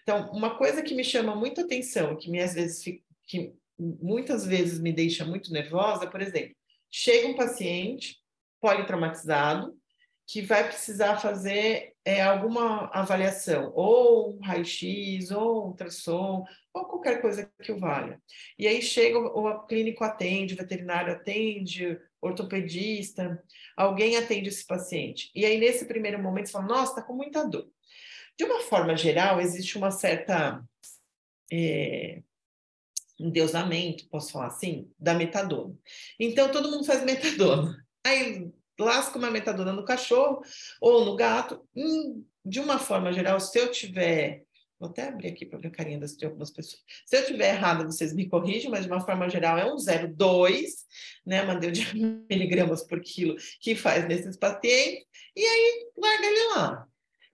Então, uma coisa que me chama muito atenção, que me às vezes que muitas vezes me deixa muito nervosa, por exemplo, chega um paciente politraumatizado que vai precisar fazer é, alguma avaliação, ou raio-x, ou ultrassom, ou qualquer coisa que o valha. E aí chega, o, o clínico atende, o veterinário atende, ortopedista, alguém atende esse paciente. E aí, nesse primeiro momento, você fala, nossa, está com muita dor. De uma forma geral, existe uma certa é, endeusamento, posso falar assim, da metadona. Então, todo mundo faz metadona. Aí lasca uma metadona no cachorro ou no gato. Hum, de uma forma geral, se eu tiver. Vou até abrir aqui para ver a carinha das, de algumas pessoas. Se eu tiver errado, vocês me corrigem, mas de uma forma geral é um 0,2, né? Mandei de miligramas por quilo que faz nesses pacientes, e aí larga ele lá.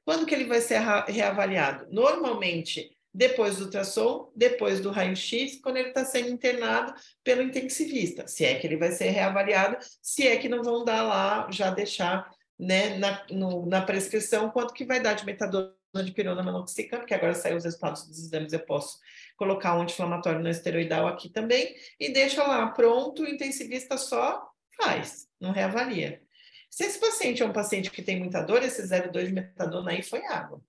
Quando que ele vai ser reavaliado? Normalmente depois do ultrassom, depois do raio-x, quando ele está sendo internado pelo intensivista, se é que ele vai ser reavaliado, se é que não vão dar lá, já deixar né, na, no, na prescrição quanto que vai dar de metadona de pirona manoxicam, porque agora saiu os resultados dos exames, eu posso colocar um anti-inflamatório no esteroidal aqui também, e deixa lá pronto, o intensivista só faz, não reavalia. Se esse paciente é um paciente que tem muita dor, esse 0,2 de metadona aí foi água.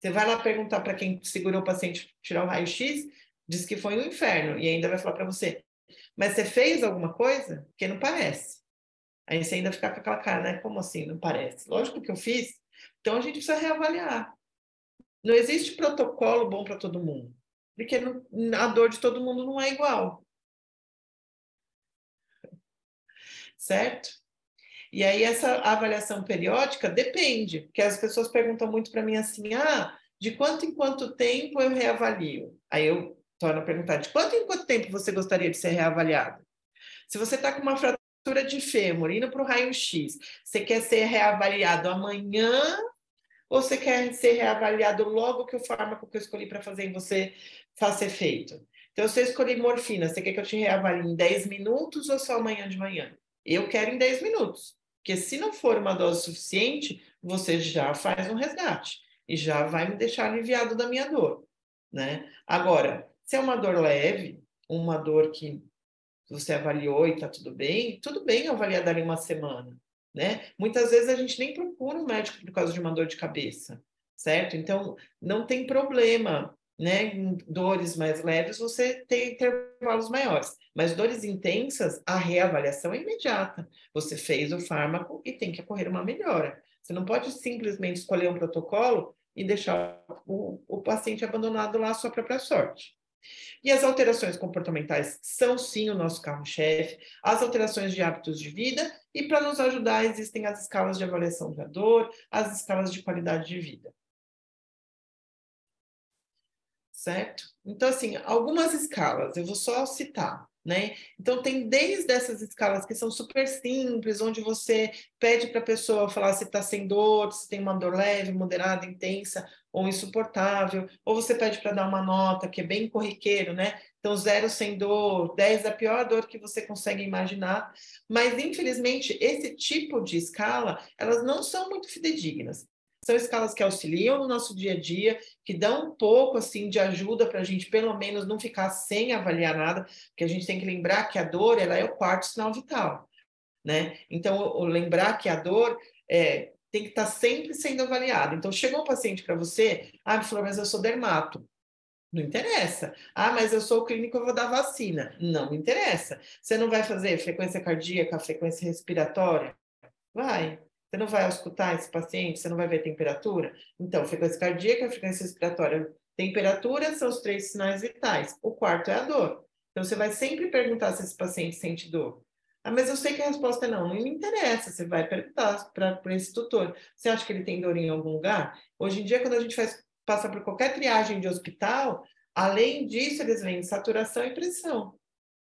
Você vai lá perguntar para quem segurou o paciente tirar o raio-x, diz que foi no inferno, e ainda vai falar para você, mas você fez alguma coisa? Porque não parece. Aí você ainda fica com aquela cara, né? Como assim? Não parece? Lógico que eu fiz. Então a gente precisa reavaliar. Não existe protocolo bom para todo mundo, porque a dor de todo mundo não é igual. Certo? E aí essa avaliação periódica depende, porque as pessoas perguntam muito para mim assim: "Ah, de quanto em quanto tempo eu reavalio?". Aí eu torno a perguntar: "De quanto em quanto tempo você gostaria de ser reavaliado?". Se você está com uma fratura de fêmur indo para o raio-x, você quer ser reavaliado amanhã ou você quer ser reavaliado logo que o fármaco que eu escolhi para fazer em você faça efeito? Então, se eu escolhi morfina, você quer que eu te reavalie em 10 minutos ou só amanhã de manhã? Eu quero em 10 minutos. Porque se não for uma dose suficiente, você já faz um resgate e já vai me deixar aliviado da minha dor, né? Agora, se é uma dor leve, uma dor que você avaliou e tá tudo bem, tudo bem avaliar dali uma semana, né? Muitas vezes a gente nem procura um médico por causa de uma dor de cabeça, certo? Então, não tem problema né, em dores mais leves, você tem intervalos maiores. Mas dores intensas, a reavaliação é imediata. Você fez o fármaco e tem que ocorrer uma melhora. Você não pode simplesmente escolher um protocolo e deixar o, o paciente abandonado lá à sua própria sorte. E as alterações comportamentais são sim o nosso carro-chefe, as alterações de hábitos de vida, e para nos ajudar existem as escalas de avaliação da dor, as escalas de qualidade de vida certo? Então, assim, algumas escalas, eu vou só citar, né? Então, tem desde essas escalas que são super simples, onde você pede para a pessoa falar se está sem dor, se tem uma dor leve, moderada, intensa ou insuportável, ou você pede para dar uma nota que é bem corriqueiro, né? Então, zero sem dor, 10 a pior dor que você consegue imaginar. Mas, infelizmente, esse tipo de escala, elas não são muito fidedignas. São escalas que auxiliam no nosso dia a dia, que dão um pouco assim de ajuda para a gente, pelo menos, não ficar sem avaliar nada, porque a gente tem que lembrar que a dor ela é o quarto sinal vital, né? Então, lembrar que a dor é, tem que estar tá sempre sendo avaliada. Então, chegou um paciente para você, ah, me falou, mas eu sou dermato. Não interessa. Ah, mas eu sou clínico, eu vou dar vacina. Não interessa. Você não vai fazer frequência cardíaca, frequência respiratória? Vai. Você não vai escutar esse paciente, você não vai ver temperatura? Então, frequência cardíaca, frequência respiratória, temperatura são os três sinais vitais. O quarto é a dor. Então, você vai sempre perguntar se esse paciente sente dor. Ah, mas eu sei que a resposta é não, não me interessa. Você vai perguntar para esse tutor. Você acha que ele tem dor em algum lugar? Hoje em dia, quando a gente faz, passa por qualquer triagem de hospital, além disso, eles veem saturação e pressão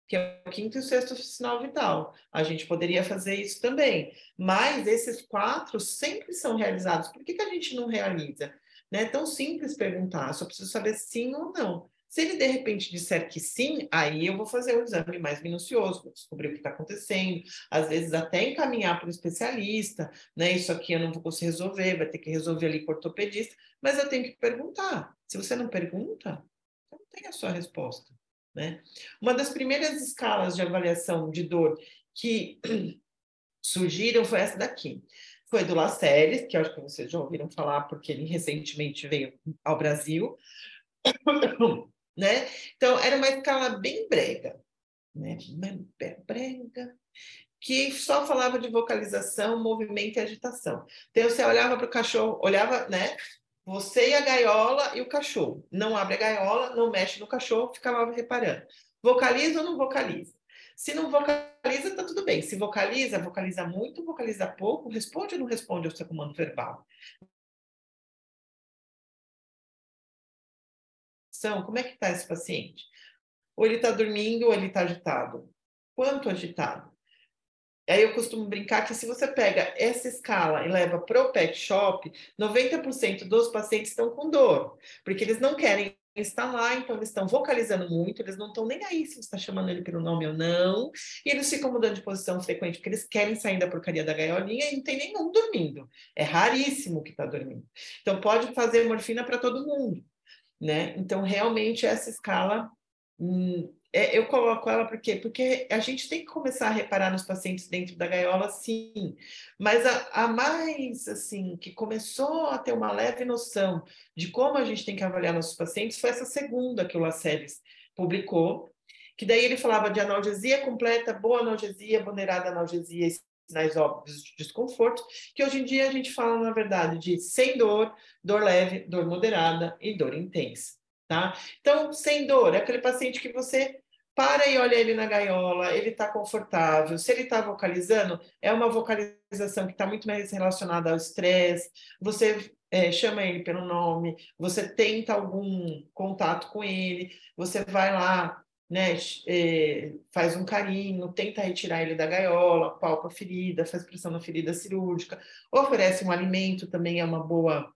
que é o quinto e o sexto sinal vital. A gente poderia fazer isso também, mas esses quatro sempre são realizados. Por que, que a gente não realiza? Né? É tão simples perguntar, só preciso saber sim ou não. Se ele de repente disser que sim, aí eu vou fazer um exame mais minucioso, vou descobrir o que está acontecendo, às vezes até encaminhar para o especialista, né? Isso aqui eu não vou conseguir resolver, vai ter que resolver ali com o ortopedista, mas eu tenho que perguntar. Se você não pergunta, não tem a sua resposta, né? Uma das primeiras escalas de avaliação de dor que surgiram foi essa daqui. Foi do Laceres, que acho que vocês já ouviram falar, porque ele recentemente veio ao Brasil. né? Então, era uma escala bem brega, né? brega, que só falava de vocalização, movimento e agitação. Então, você olhava para o cachorro, olhava, né? Você e a gaiola e o cachorro. Não abre a gaiola, não mexe no cachorro, ficava reparando. Vocaliza ou não vocaliza? Se não vocaliza, tá tudo bem. Se vocaliza, vocaliza muito, vocaliza pouco, responde ou não responde ao seu comando verbal. Como é que está esse paciente? Ou ele está dormindo ou ele está agitado? Quanto agitado? Aí eu costumo brincar que se você pega essa escala e leva para o pet shop, 90% dos pacientes estão com dor, porque eles não querem estar lá, então eles estão vocalizando muito, eles não estão nem aí se você está chamando ele pelo nome ou não, e eles ficam mudando de posição frequente, porque eles querem sair da porcaria da gaiolinha e não tem nenhum dormindo. É raríssimo que está dormindo. Então pode fazer morfina para todo mundo né? Então, realmente, essa escala, hum, é, eu coloco ela por quê? Porque a gente tem que começar a reparar nos pacientes dentro da gaiola, sim, mas a, a mais, assim, que começou a ter uma leve noção de como a gente tem que avaliar nossos pacientes foi essa segunda que o Laceres publicou, que daí ele falava de analgesia completa, boa analgesia, vulnerada analgesia sinais óbvios de desconforto, que hoje em dia a gente fala, na verdade, de sem dor, dor leve, dor moderada e dor intensa, tá? Então, sem dor, é aquele paciente que você para e olha ele na gaiola, ele está confortável. Se ele está vocalizando, é uma vocalização que está muito mais relacionada ao estresse. Você é, chama ele pelo nome, você tenta algum contato com ele, você vai lá, né, é, faz um carinho, tenta retirar ele da gaiola, palpa a ferida, faz pressão na ferida cirúrgica, oferece um alimento, também é uma boa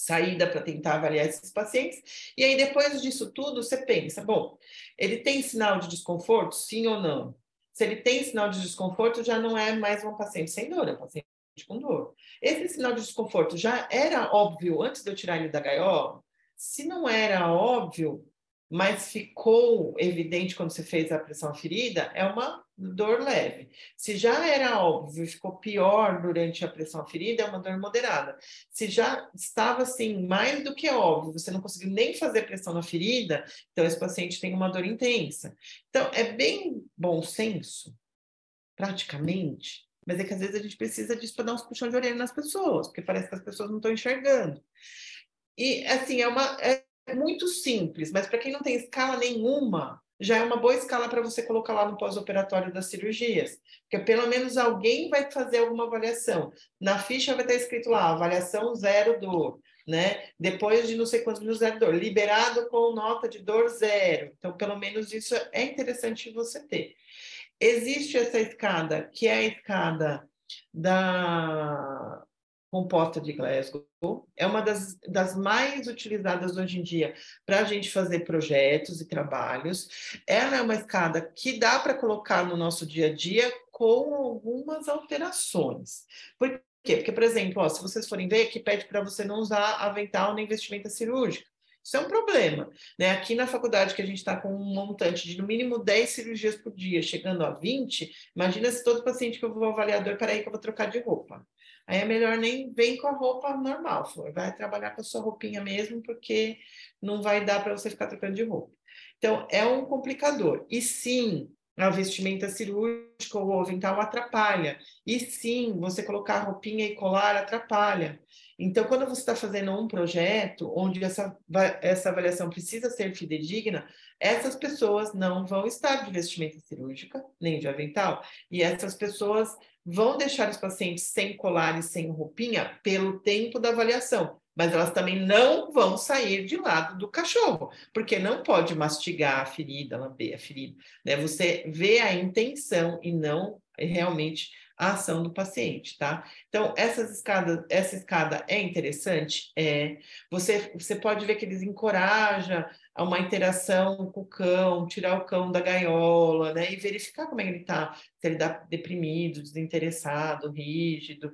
saída para tentar avaliar esses pacientes. E aí, depois disso tudo, você pensa: bom, ele tem sinal de desconforto? Sim ou não? Se ele tem sinal de desconforto, já não é mais um paciente sem dor, é um paciente com dor. Esse sinal de desconforto já era óbvio antes de eu tirar ele da gaiola? Se não era óbvio, mas ficou evidente quando você fez a pressão ferida, é uma dor leve. Se já era óbvio, ficou pior durante a pressão ferida, é uma dor moderada. Se já estava assim, mais do que óbvio, você não conseguiu nem fazer pressão na ferida, então esse paciente tem uma dor intensa. Então, é bem bom senso, praticamente, mas é que às vezes a gente precisa disso para dar uns puxões de orelha nas pessoas, porque parece que as pessoas não estão enxergando. E, assim, é uma. É muito simples, mas para quem não tem escala nenhuma, já é uma boa escala para você colocar lá no pós-operatório das cirurgias, porque pelo menos alguém vai fazer alguma avaliação. Na ficha vai estar escrito lá, avaliação zero dor, né? Depois de não sei quantos minutos zero dor, liberado com nota de dor zero. Então, pelo menos isso é interessante você ter. Existe essa escada, que é a escada da composta de Glasgow. É uma das, das mais utilizadas hoje em dia para a gente fazer projetos e trabalhos. Ela é uma escada que dá para colocar no nosso dia a dia com algumas alterações. Por quê? Porque, por exemplo, ó, se vocês forem ver, aqui pede para você não usar avental nem vestimenta cirúrgica. Isso é um problema. Né? Aqui na faculdade, que a gente está com um montante de no mínimo 10 cirurgias por dia, chegando a 20, imagina se todo paciente que eu vou avaliador, peraí que eu vou trocar de roupa. Aí é melhor nem vem com a roupa normal, vai trabalhar com a sua roupinha mesmo, porque não vai dar para você ficar trocando de roupa. Então, é um complicador. E sim, a vestimenta cirúrgica ou avental atrapalha. E sim, você colocar roupinha e colar atrapalha. Então, quando você está fazendo um projeto onde essa, essa avaliação precisa ser fidedigna, essas pessoas não vão estar de vestimenta cirúrgica, nem de avental, e essas pessoas vão deixar os pacientes sem colar e sem roupinha pelo tempo da avaliação, mas elas também não vão sair de lado do cachorro, porque não pode mastigar a ferida, lamber a ferida. Né? Você vê a intenção e não realmente a ação do paciente, tá? Então, essas escadas, essa escada é interessante? É. Você, você pode ver que eles encorajam a uma interação com o cão, tirar o cão da gaiola, né? E verificar como é que ele está, se ele está deprimido, desinteressado, rígido,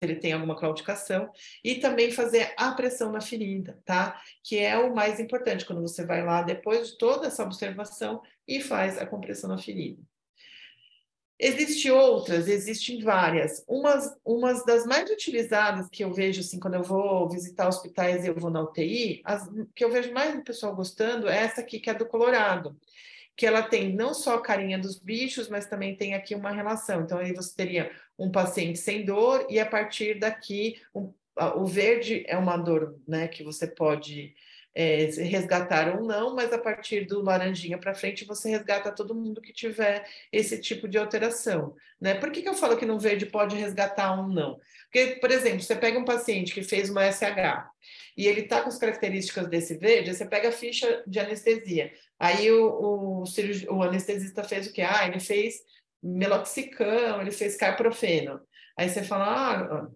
ele tem alguma claudicação, e também fazer a pressão na ferida, tá? Que é o mais importante quando você vai lá depois de toda essa observação e faz a compressão na ferida. Existem outras, existem várias. Umas, umas das mais utilizadas que eu vejo, assim, quando eu vou visitar hospitais e eu vou na UTI, as que eu vejo mais o pessoal gostando é essa aqui, que é do Colorado que ela tem não só a carinha dos bichos, mas também tem aqui uma relação. Então, aí você teria um paciente sem dor, e a partir daqui, um, o verde é uma dor né, que você pode é, resgatar ou não, mas a partir do laranjinha para frente você resgata todo mundo que tiver esse tipo de alteração. Né? Por que, que eu falo que no verde pode resgatar ou não? Porque, por exemplo, você pega um paciente que fez uma SH e ele está com as características desse verde, você pega a ficha de anestesia. Aí o, o, o anestesista fez o quê? Ah, ele fez meloxicam, ele fez carprofeno. Aí você fala, ah,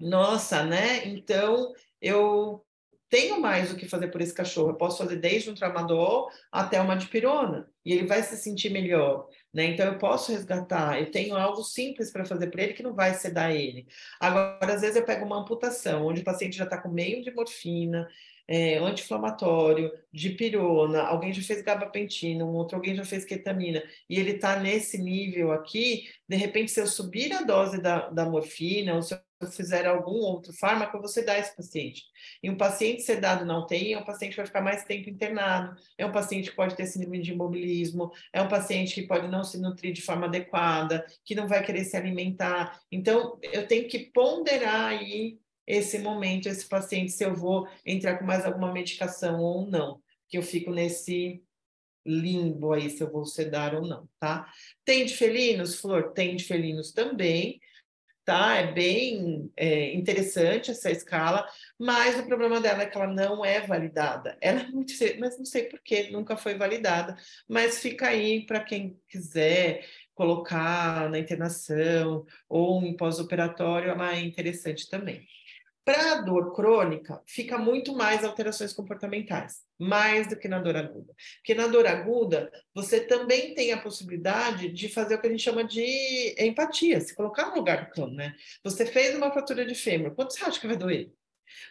nossa, né? Então eu tenho mais o que fazer por esse cachorro. Eu posso fazer desde um tramadol até uma dipirona e ele vai se sentir melhor, né? Então eu posso resgatar. Eu tenho algo simples para fazer para ele que não vai sedar ele. Agora, às vezes eu pego uma amputação, onde o paciente já está com meio de morfina, é, anti-inflamatório, dipirona, alguém já fez gabapentina, um outro alguém já fez ketamina, e ele está nesse nível aqui, de repente, se eu subir a dose da, da morfina, ou se fizer algum outro fármaco, você dá esse paciente. E um paciente sedado não tem, é um paciente que vai ficar mais tempo internado, é um paciente que pode ter síndrome de imobilismo, é um paciente que pode não se nutrir de forma adequada, que não vai querer se alimentar. Então, eu tenho que ponderar aí esse momento, esse paciente, se eu vou entrar com mais alguma medicação ou não, que eu fico nesse limbo aí, se eu vou sedar ou não, tá? Tem de felinos, Flor? Tem de felinos também, tá? É bem é, interessante essa escala, mas o problema dela é que ela não é validada. Ela é muito, mas não sei por que nunca foi validada, mas fica aí para quem quiser colocar na internação ou em pós-operatório, ela é interessante também. Para a dor crônica, fica muito mais alterações comportamentais, mais do que na dor aguda. Porque na dor aguda, você também tem a possibilidade de fazer o que a gente chama de empatia, se colocar no lugar do cão, né? Você fez uma fratura de fêmur, quanto você acha que vai doer?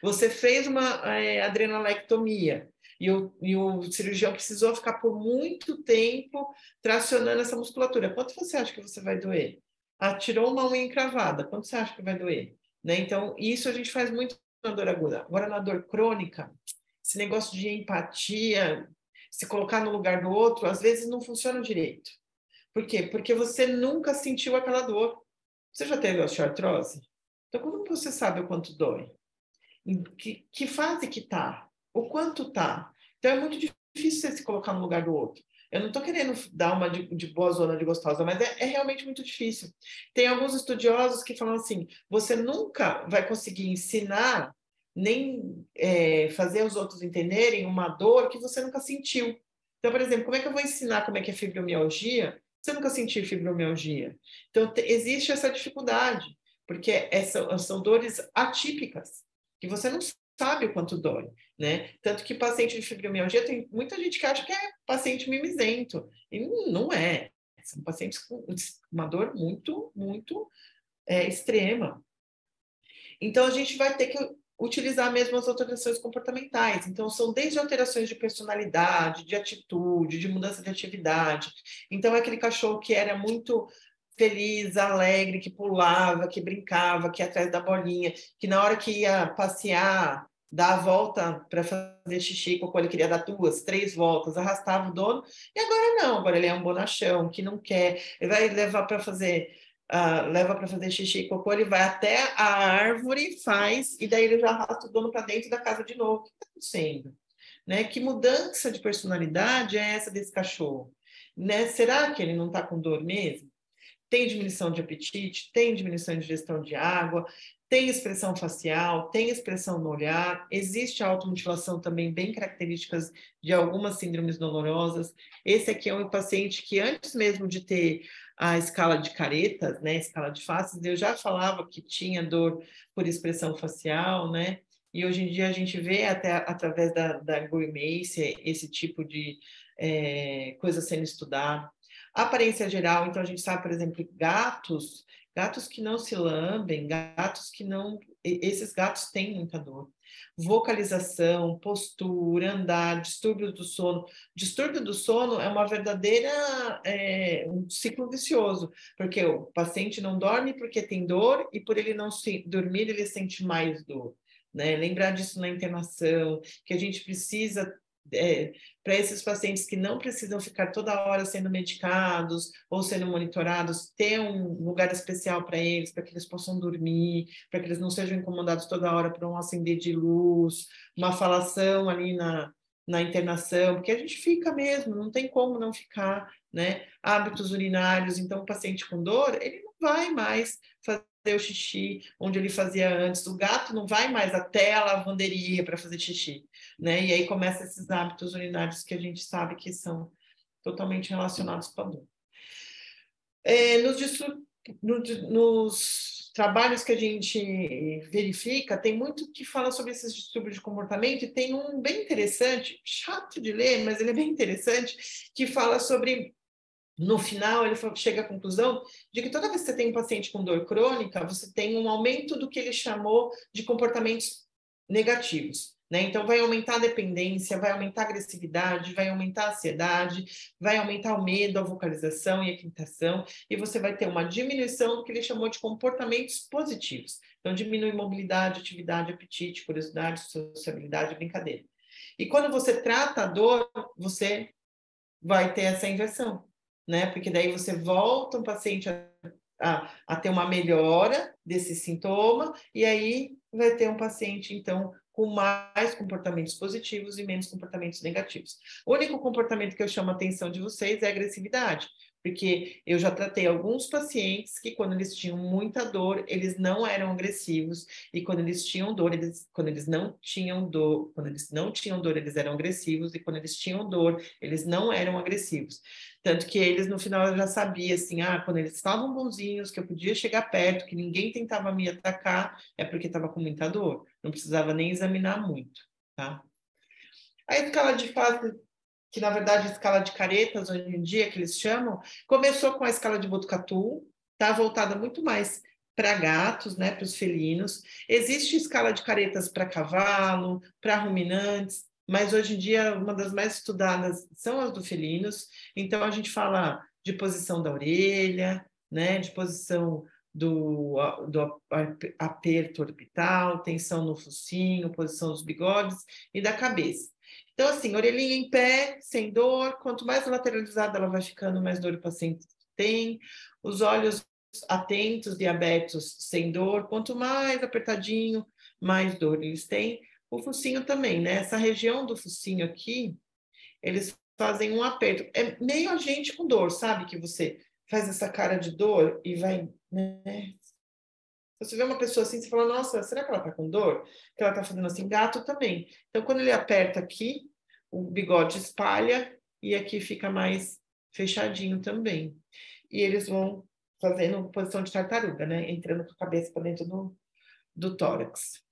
Você fez uma é, adrenalectomia e o, e o cirurgião precisou ficar por muito tempo tracionando essa musculatura. Quanto você acha que você vai doer? Atirou uma unha encravada, quanto você acha que vai doer? Né? Então, isso a gente faz muito na dor aguda. Agora, na dor crônica, esse negócio de empatia, se colocar no lugar do outro, às vezes não funciona direito. Por quê? Porque você nunca sentiu aquela dor. Você já teve osteoartrose? Então, como você sabe o quanto dói? Em que, que fase que tá? O quanto tá? Então, é muito difícil você se colocar no lugar do outro. Eu não estou querendo dar uma de, de, boa zona de gostosa, mas é, é, realmente muito difícil. Tem alguns estudiosos que falam assim: você nunca vai conseguir ensinar nem é, fazer os outros entenderem uma dor que você nunca sentiu. Então, por exemplo, como é que eu vou ensinar como é que é fibromialgia eu nunca senti fibromialgia? Então, existe essa dificuldade, porque essa, são dores atípicas, que você não sabe o quanto dói, né? Tanto que paciente de fibromialgia tem muita gente que acha que é paciente mimizento, e não é. São pacientes com uma dor muito, muito é, extrema. Então, a gente vai ter que utilizar mesmo as alterações comportamentais. Então, são desde alterações de personalidade, de atitude, de mudança de atividade. Então, é aquele cachorro que era muito feliz, alegre, que pulava, que brincava, que ia atrás da bolinha, que na hora que ia passear, dar a volta para fazer xixi, quando ele queria dar duas, três voltas, arrastava o dono, e agora não, agora ele é um bonachão, que não quer, ele vai levar para fazer, uh, leva para fazer xixi e cocô, ele vai até a árvore, faz, e daí ele já arrasta o dono para dentro da casa de novo. O que está acontecendo? Né? Que mudança de personalidade é essa desse cachorro? Né? Será que ele não está com dor mesmo? tem diminuição de apetite, tem diminuição de ingestão de água, tem expressão facial, tem expressão no olhar, existe automutilação também bem características de algumas síndromes dolorosas. Esse aqui é um paciente que antes mesmo de ter a escala de caretas, né, escala de faces, eu já falava que tinha dor por expressão facial, né, e hoje em dia a gente vê até através da, da esse tipo de é, coisa sendo estudada. Aparência geral, então a gente sabe, por exemplo, gatos, gatos que não se lambem, gatos que não. Esses gatos têm muita dor. Vocalização, postura, andar, distúrbio do sono. Distúrbio do sono é uma verdadeira é, um ciclo vicioso, porque o paciente não dorme porque tem dor e por ele não se, dormir ele sente mais dor. Né? Lembrar disso na internação, que a gente precisa é, para esses pacientes que não precisam ficar toda hora sendo medicados ou sendo monitorados, ter um lugar especial para eles, para que eles possam dormir, para que eles não sejam incomodados toda hora por um acender de luz, uma falação ali na, na internação, porque a gente fica mesmo, não tem como não ficar, né? Hábitos urinários, então o paciente com dor, ele não vai mais fazer o xixi onde ele fazia antes. O gato não vai mais até a lavanderia para fazer xixi, né? E aí começa esses hábitos urinários que a gente sabe que são totalmente relacionados com a dor. É, nos, nos trabalhos que a gente verifica, tem muito que fala sobre esses distúrbios de comportamento, e tem um bem interessante, chato de ler, mas ele é bem interessante, que fala sobre no final, ele chega à conclusão de que toda vez que você tem um paciente com dor crônica, você tem um aumento do que ele chamou de comportamentos negativos. Né? Então, vai aumentar a dependência, vai aumentar a agressividade, vai aumentar a ansiedade, vai aumentar o medo, a vocalização e a quintação, e você vai ter uma diminuição do que ele chamou de comportamentos positivos. Então, diminui mobilidade, atividade, apetite, curiosidade, sociabilidade, brincadeira. E quando você trata a dor, você vai ter essa inversão né? Porque daí você volta o paciente a, a, a, ter uma melhora desse sintoma, e aí vai ter um paciente, então, com mais comportamentos positivos e menos comportamentos negativos. O único comportamento que eu chamo a atenção de vocês é a agressividade porque eu já tratei alguns pacientes que quando eles tinham muita dor, eles não eram agressivos e quando eles tinham dor, eles quando eles não tinham dor, quando eles não tinham dor, eles eram agressivos e quando eles tinham dor, eles não eram agressivos. Tanto que eles no final eu já sabia assim, ah, quando eles estavam bonzinhos, que eu podia chegar perto, que ninguém tentava me atacar, é porque estava com muita dor. Não precisava nem examinar muito, tá? A escala de fase que na verdade a escala de caretas, hoje em dia, que eles chamam, começou com a escala de Botucatu, está voltada muito mais para gatos, né, para os felinos. Existe escala de caretas para cavalo, para ruminantes, mas hoje em dia uma das mais estudadas são as do felinos. Então a gente fala de posição da orelha, né, de posição do, do aperto orbital, tensão no focinho, posição dos bigodes e da cabeça. Então, assim, orelhinha em pé, sem dor, quanto mais lateralizada ela vai ficando, mais dor o paciente tem. Os olhos atentos e abertos, sem dor, quanto mais apertadinho, mais dor eles têm. O focinho também, né? Essa região do focinho aqui, eles fazem um aperto. É meio a gente com dor, sabe? Que você faz essa cara de dor e vai, né? Você vê uma pessoa assim, você fala, nossa, será que ela tá com dor? Que ela tá fazendo assim, gato também. Então, quando ele aperta aqui, o bigode espalha e aqui fica mais fechadinho também. E eles vão fazendo posição de tartaruga, né? Entrando com a cabeça para dentro do, do tórax.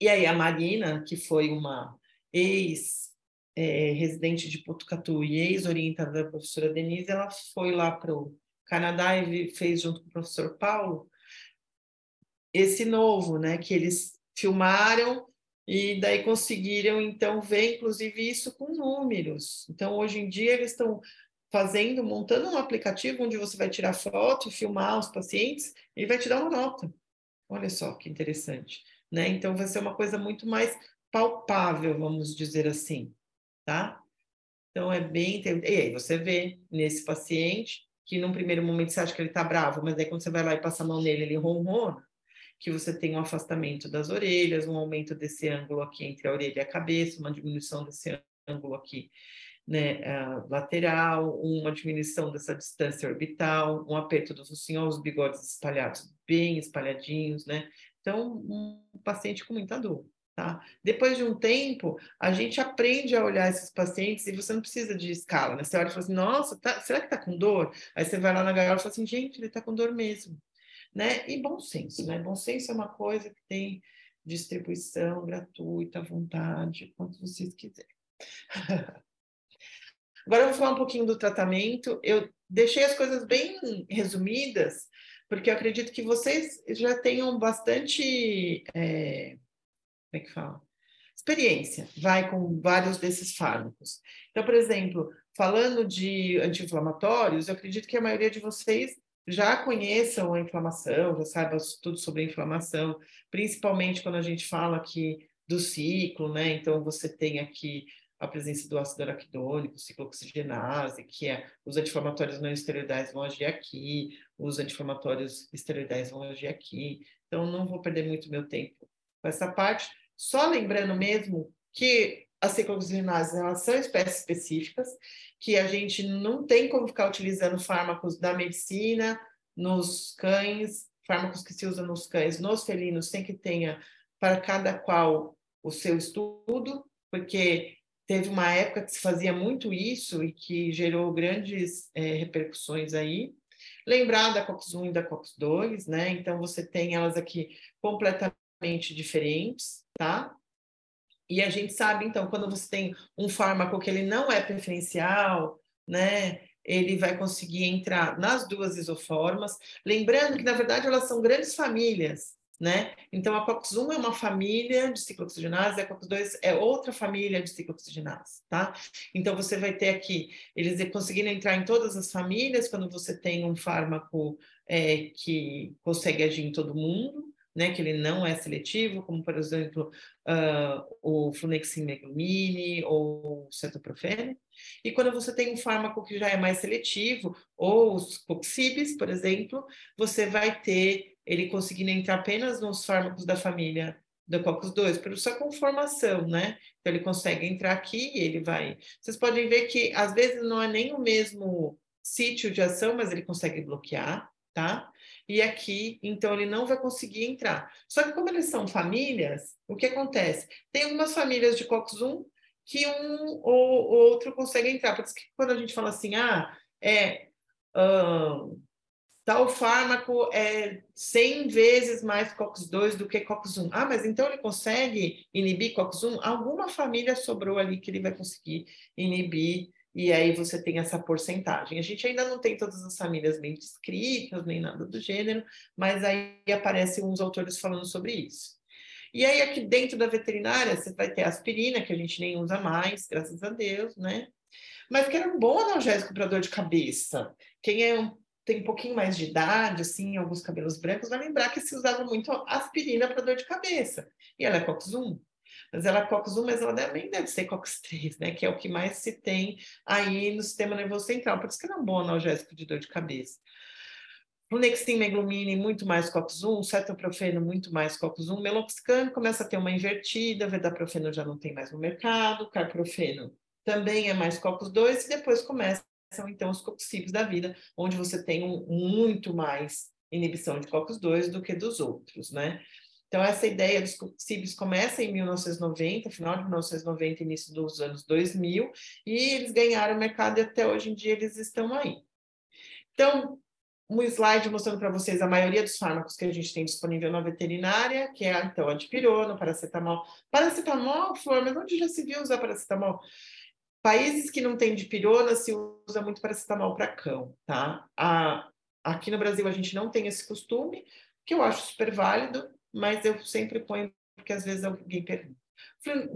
E aí a Marina, que foi uma ex-residente é, de Putucatu e ex-orientada da professora Denise, ela foi lá para o Canadá e fez junto com o professor Paulo esse novo, né? Que eles filmaram e daí conseguiram então ver inclusive isso com números. Então hoje em dia eles estão fazendo, montando um aplicativo onde você vai tirar foto e filmar os pacientes e vai te dar uma nota. Olha só que interessante, né? Então vai ser uma coisa muito mais palpável, vamos dizer assim, tá? Então é bem, e aí você vê nesse paciente que num primeiro momento você acha que ele tá bravo, mas aí quando você vai lá e passa a mão nele, ele ronrona que você tem um afastamento das orelhas, um aumento desse ângulo aqui entre a orelha e a cabeça, uma diminuição desse ângulo aqui né, uh, lateral, uma diminuição dessa distância orbital, um aperto do focinho, os bigodes espalhados bem espalhadinhos, né? Então, um paciente com muita dor, Tá? Depois de um tempo, a gente aprende a olhar esses pacientes e você não precisa de escala, né? Você olha e fala assim, nossa, tá, será que está com dor? Aí você vai lá na gaiola e fala assim, gente, ele está com dor mesmo. Né? E bom senso, né? Bom senso é uma coisa que tem distribuição gratuita, à vontade, quanto vocês quiserem. Agora eu vou falar um pouquinho do tratamento. Eu deixei as coisas bem resumidas, porque eu acredito que vocês já tenham bastante. É, como é que fala? Experiência, vai com vários desses fármacos. Então, por exemplo, falando de anti-inflamatórios, eu acredito que a maioria de vocês já conheçam a inflamação, já saibam tudo sobre a inflamação, principalmente quando a gente fala aqui do ciclo, né? Então, você tem aqui a presença do ácido araquidônico, ciclooxigenase, que é os anti-inflamatórios não esteroidais vão agir aqui, os anti-inflamatórios esteroidais vão agir aqui. Então, não vou perder muito meu tempo com essa parte. Só lembrando mesmo que as ciclooxigenases elas são espécies específicas, que a gente não tem como ficar utilizando fármacos da medicina nos cães, fármacos que se usam nos cães, nos felinos, sem que tenha para cada qual o seu estudo, porque teve uma época que se fazia muito isso e que gerou grandes é, repercussões aí. Lembrar da COX-1 e da COX-2, né? Então, você tem elas aqui completamente diferentes, tá? E a gente sabe, então, quando você tem um fármaco que ele não é preferencial, né? Ele vai conseguir entrar nas duas isoformas. Lembrando que, na verdade, elas são grandes famílias, né? Então, a COX-1 é uma família de ciclooxigenase, a COX-2 é outra família de ciclooxigenase, tá? Então, você vai ter aqui, eles conseguindo entrar em todas as famílias, quando você tem um fármaco é, que consegue agir em todo mundo, né, que ele não é seletivo, como, por exemplo, uh, o flunexin meglumine ou o cetoprofeno. E quando você tem um fármaco que já é mais seletivo, ou os coxibes, por exemplo, você vai ter ele conseguindo entrar apenas nos fármacos da família do COX-2, por sua conformação, né? Então, ele consegue entrar aqui e ele vai... Vocês podem ver que, às vezes, não é nem o mesmo sítio de ação, mas ele consegue bloquear, tá? e aqui, então ele não vai conseguir entrar. Só que como eles são famílias, o que acontece? Tem algumas famílias de COX-1 que um ou outro consegue entrar. Por isso que quando a gente fala assim, ah, é, uh, tal fármaco é 100 vezes mais COX-2 do que COX-1. Ah, mas então ele consegue inibir COX-1? Alguma família sobrou ali que ele vai conseguir inibir e aí você tem essa porcentagem. A gente ainda não tem todas as famílias bem descritas, nem nada do gênero, mas aí aparecem uns autores falando sobre isso. E aí, aqui dentro da veterinária, você vai ter aspirina, que a gente nem usa mais, graças a Deus, né? Mas que era um bom analgésico para dor de cabeça. Quem é um, tem um pouquinho mais de idade, assim, alguns cabelos brancos, vai lembrar que se usava muito aspirina para dor de cabeça. E ela é COX-1. Mas ela é COX-1, mas ela também deve ser COX-3, né? Que é o que mais se tem aí no sistema nervoso central. Por isso que não é um bom analgésico de dor de cabeça. Flunexin, meglumine, muito mais COX-1, cetoprofeno, muito mais COX-1, meloxicam começa a ter uma invertida, vedaprofeno já não tem mais no mercado, carprofeno também é mais COX-2, e depois começam então os coxibes da vida, onde você tem um, muito mais inibição de COX-2 do que dos outros, né? Então, essa ideia dos CIBs começa em 1990, final de 1990, início dos anos 2000, e eles ganharam o mercado e até hoje em dia eles estão aí. Então, um slide mostrando para vocês a maioria dos fármacos que a gente tem disponível na veterinária, que é, então, a dipirona, paracetamol. Paracetamol, Flor, mas onde já se viu usar paracetamol? Países que não têm dipirona, se usa muito paracetamol para cão, tá? A, aqui no Brasil a gente não tem esse costume, que eu acho super válido, mas eu sempre ponho, porque às vezes alguém pergunta.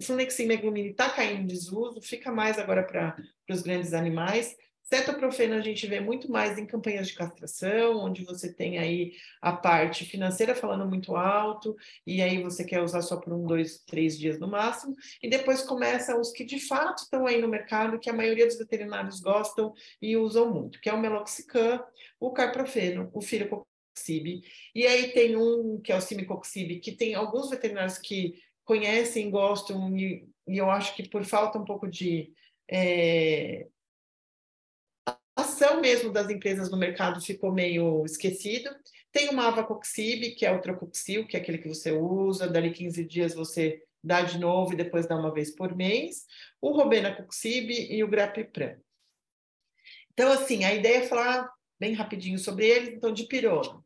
Flunexin meglumine está caindo em desuso, fica mais agora para os grandes animais. Cetoprofeno a gente vê muito mais em campanhas de castração, onde você tem aí a parte financeira falando muito alto, e aí você quer usar só por um, dois, três dias no máximo, e depois começam os que de fato estão aí no mercado, que a maioria dos veterinários gostam e usam muito, que é o meloxicam, o carprofeno, o firococcus Coxib. E aí tem um que é o Cimicoxib, que tem alguns veterinários que conhecem, gostam, e, e eu acho que por falta um pouco de é, ação mesmo das empresas no mercado ficou meio esquecido. Tem o Avacoxib, que é o Trocoxil, que é aquele que você usa, dali 15 dias você dá de novo e depois dá uma vez por mês, o Robenacoxib e o Grapipran. Então, assim, a ideia é falar bem rapidinho sobre eles, então, dipirona.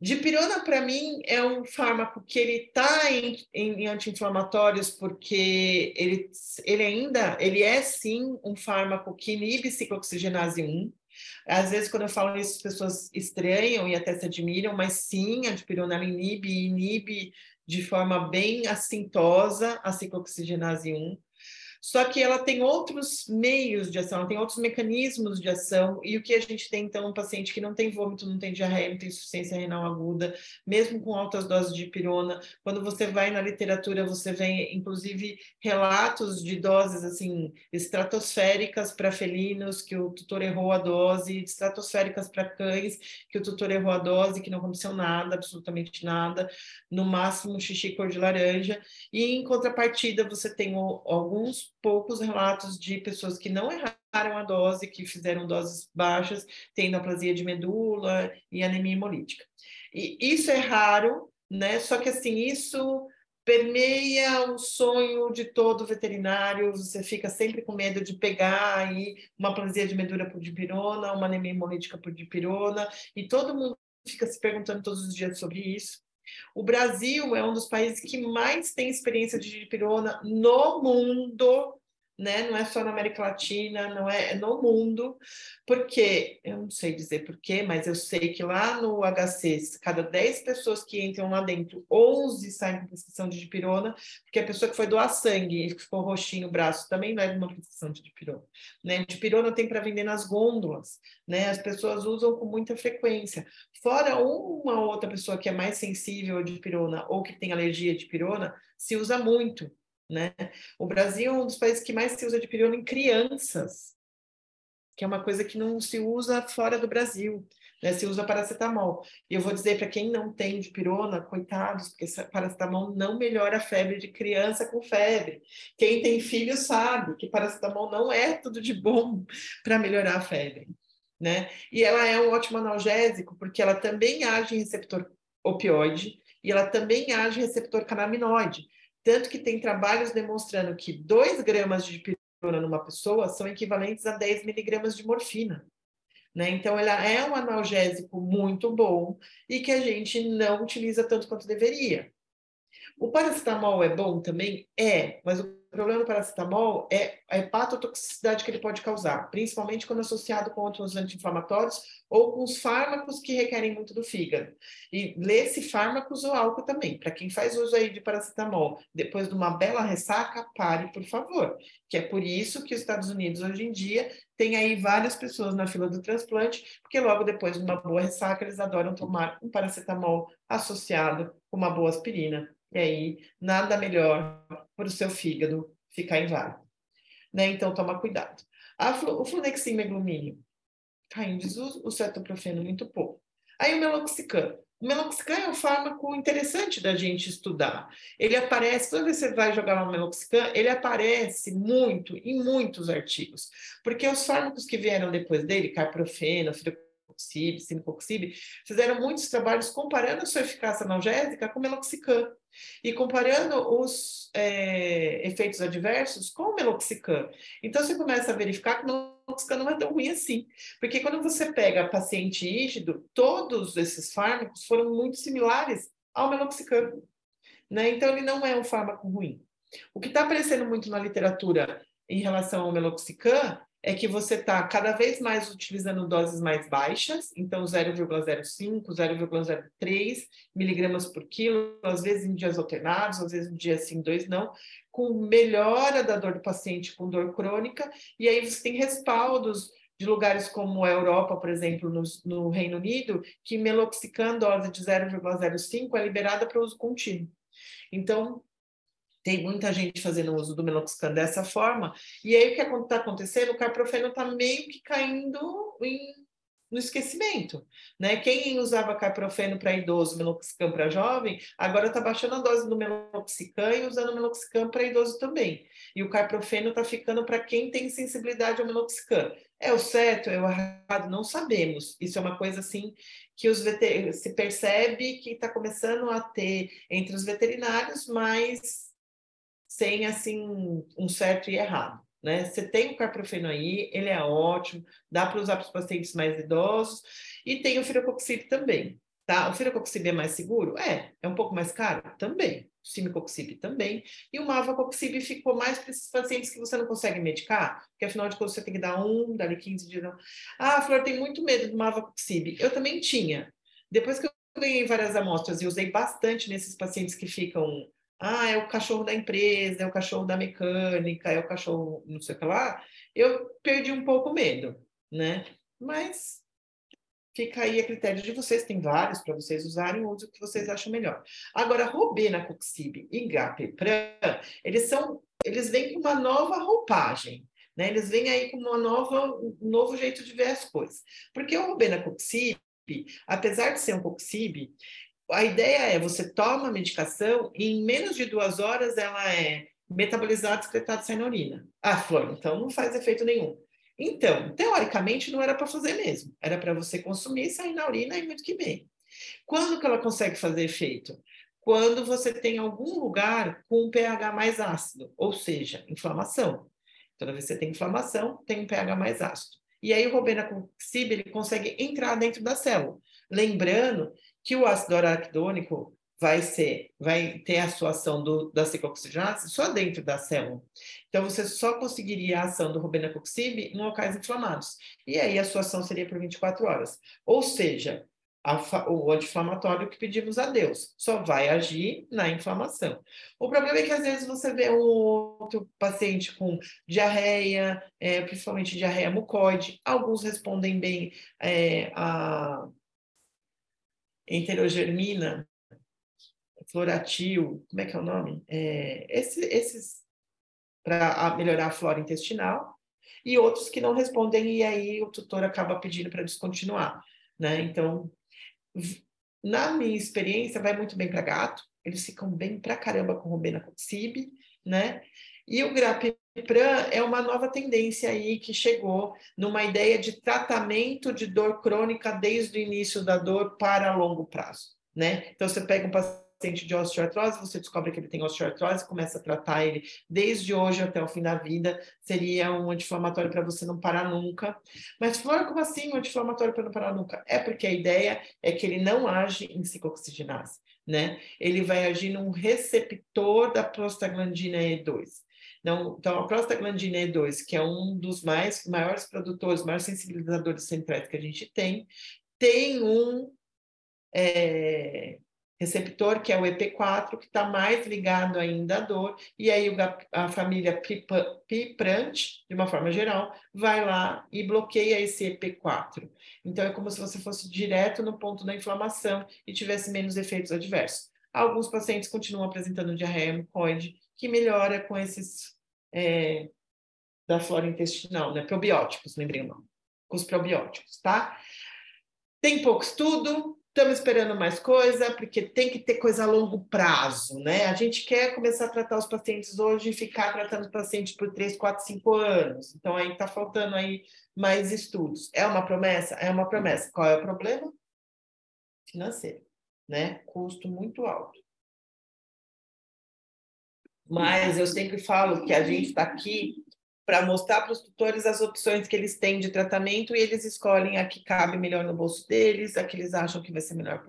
Dipirona, para mim, é um fármaco que ele está em, em, anti-inflamatórios porque ele, ele ainda, ele é sim um fármaco que inibe ciclooxigenase 1. Às vezes, quando eu falo isso, as pessoas estranham e até se admiram, mas sim, a dipirona inibe e inibe de forma bem assintosa a ciclooxigenase 1. Só que ela tem outros meios de ação, ela tem outros mecanismos de ação, e o que a gente tem, então, um paciente que não tem vômito, não tem diarreia, não tem insuficiência renal aguda, mesmo com altas doses de pirona, quando você vai na literatura, você vê, inclusive, relatos de doses, assim, estratosféricas para felinos, que o tutor errou a dose, estratosféricas para cães, que o tutor errou a dose, que não aconteceu nada, absolutamente nada, no máximo xixi cor de laranja, e em contrapartida, você tem alguns poucos relatos de pessoas que não erraram a dose, que fizeram doses baixas, tendo aplasia de medula e anemia hemolítica. E isso é raro, né? Só que assim, isso permeia o sonho de todo veterinário, você fica sempre com medo de pegar aí uma aplasia de medula por dipirona, uma anemia hemolítica por dipirona, e todo mundo fica se perguntando todos os dias sobre isso. O Brasil é um dos países que mais tem experiência de dipirona no mundo, né? Não é só na América Latina, não é, é no mundo, porque eu não sei dizer porquê, mas eu sei que lá no HC, cada 10 pessoas que entram lá dentro, 11 saem com prescrição de dipirona, porque a pessoa que foi doar sangue e ficou roxinho o braço também leva uma prescrição de dipirona. Né? Dipirona tem para vender nas gôndolas, né? As pessoas usam com muita frequência. Fora uma outra pessoa que é mais sensível a dipirona ou que tem alergia a dipirona, se usa muito. Né? O Brasil é um dos países que mais se usa de pirona em crianças, que é uma coisa que não se usa fora do Brasil, né? Se usa paracetamol. E eu vou dizer para quem não tem de pirona, coitados, porque paracetamol não melhora a febre de criança com febre. Quem tem filho sabe que paracetamol não é tudo de bom para melhorar a febre, né? E ela é um ótimo analgésico porque ela também age em receptor opioide e ela também age em receptor canaminoide. Tanto que tem trabalhos demonstrando que 2 gramas de pirona numa pessoa são equivalentes a 10 miligramas de morfina. Né? Então, ela é um analgésico muito bom e que a gente não utiliza tanto quanto deveria. O paracetamol é bom também? É, mas o problema do paracetamol é a hepatotoxicidade que ele pode causar, principalmente quando associado com outros anti-inflamatórios ou com os fármacos que requerem muito do fígado. E lê-se fármacos ou álcool também. Para quem faz uso aí de paracetamol, depois de uma bela ressaca, pare, por favor. Que é por isso que os Estados Unidos, hoje em dia, tem aí várias pessoas na fila do transplante, porque logo depois de uma boa ressaca, eles adoram tomar um paracetamol associado com uma boa aspirina e aí, nada melhor para o seu fígado ficar inválido. Né? Então, toma cuidado. o flunexin meglumínio cai em desuso, o cetoprofeno muito pouco. Aí o meloxicam. O meloxicam é um fármaco interessante da gente estudar. Ele aparece, toda vez que você vai jogar um meloxicam, ele aparece muito em muitos artigos. Porque os fármacos que vieram depois dele, carprofeno, Coxib, Simcoxib, fizeram muitos trabalhos comparando a sua eficácia analgésica com meloxicam e comparando os é, efeitos adversos com o meloxicam. Então, você começa a verificar que o meloxicam não é tão ruim assim, porque quando você pega paciente rígido, todos esses fármacos foram muito similares ao meloxicam. Né? Então, ele não é um fármaco ruim. O que está aparecendo muito na literatura em relação ao meloxicam é que você está cada vez mais utilizando doses mais baixas, então 0,05, 0,03 miligramas por quilo, às vezes em dias alternados, às vezes em dia sim, dois não, com melhora da dor do paciente com dor crônica, e aí você tem respaldos de lugares como a Europa, por exemplo, no, no Reino Unido, que meloxicam dose de 0,05 é liberada para uso contínuo. Então, tem muita gente fazendo uso do meloxicam dessa forma, e aí o que está acontecendo? O carprofeno está meio que caindo em, no esquecimento, né? Quem usava carprofeno para idoso, meloxicam para jovem, agora está baixando a dose do meloxicam e usando meloxicam para idoso também. E o carprofeno está ficando para quem tem sensibilidade ao meloxicam. É o certo, é o errado? Não sabemos. Isso é uma coisa assim que os se percebe que está começando a ter entre os veterinários, mas sem assim um certo e errado. Né? Você tem o carprofeno aí, ele é ótimo, dá para usar para os pacientes mais idosos, e tem o firocoxib também. Tá? O firocoxib é mais seguro? É. É um pouco mais caro? Também. O também. E o mavacoxib ficou mais para esses pacientes que você não consegue medicar, porque afinal de contas você tem que dar um, dali 15 dias. Não. Ah, Flor tem muito medo do mavacoxib. Eu também tinha. Depois que eu ganhei várias amostras e usei bastante nesses pacientes que ficam ah, é o cachorro da empresa, é o cachorro da mecânica, é o cachorro não sei o que lá, eu perdi um pouco o medo, né? Mas fica aí a critério de vocês, tem vários para vocês usarem, use o que vocês acham melhor. Agora, Robena Coxib e Gapepran, eles são, eles vêm com uma nova roupagem, né? Eles vêm aí com uma nova, um novo jeito de ver as coisas. Porque o Robena Coxib, apesar de ser um Coxib, a ideia é você toma a medicação e em menos de duas horas ela é metabolizada, excretada, sai na urina. Ah, Flor, então não faz efeito nenhum. Então, teoricamente, não era para fazer mesmo. Era para você consumir, sair na urina e muito que bem. Quando que ela consegue fazer efeito? Quando você tem algum lugar com um pH mais ácido, ou seja, inflamação. Toda vez que você tem inflamação, tem um pH mais ácido. E aí o robenacoxib ele consegue entrar dentro da célula. Lembrando que o ácido araquidônico vai ser, vai ter a sua ação do, da ciclooxigenase só dentro da célula. Então, você só conseguiria a ação do robenacoxib em locais inflamados. E aí, a sua ação seria por 24 horas. Ou seja, a, o anti-inflamatório que pedimos a Deus só vai agir na inflamação. O problema é que, às vezes, você vê um outro paciente com diarreia, é, principalmente diarreia mucoide. Alguns respondem bem é, a enterogermina, floratil, como é que é o nome? É, esse, esses para melhorar a flora intestinal, e outros que não respondem, e aí o tutor acaba pedindo para descontinuar. Né? Então, na minha experiência, vai muito bem para gato, eles ficam bem para caramba com Robena Coxib, né? E o Grapepran é uma nova tendência aí que chegou numa ideia de tratamento de dor crônica desde o início da dor para longo prazo, né? Então você pega um paciente de osteoartrose, você descobre que ele tem osteoartrose, começa a tratar ele desde hoje até o fim da vida, seria um anti-inflamatório para você não parar nunca. Mas Flor, como assim um anti-inflamatório para não parar nunca? É porque a ideia é que ele não age em ciclooxigenase, né? Ele vai agir num receptor da prostaglandina E2. Então, então, a prostaglandina E2, que é um dos mais maiores produtores, maiores sensibilizadores centrais que a gente tem, tem um é, receptor, que é o EP4, que está mais ligado ainda à dor, e aí a família piprante, de uma forma geral, vai lá e bloqueia esse EP4. Então, é como se você fosse direto no ponto da inflamação e tivesse menos efeitos adversos. Alguns pacientes continuam apresentando diarreia mucoide, que melhora com esses é, da flora intestinal, né? Probióticos, lembrei o nome. Com os probióticos, tá? Tem pouco estudo, estamos esperando mais coisa, porque tem que ter coisa a longo prazo, né? A gente quer começar a tratar os pacientes hoje e ficar tratando os pacientes por 3, 4, 5 anos. Então, aí está faltando aí mais estudos. É uma promessa? É uma promessa. Qual é o problema? Financeiro, né? Custo muito alto. Mas eu sempre falo que a gente está aqui para mostrar para os tutores as opções que eles têm de tratamento e eles escolhem a que cabe melhor no bolso deles, a que eles acham que vai ser melhor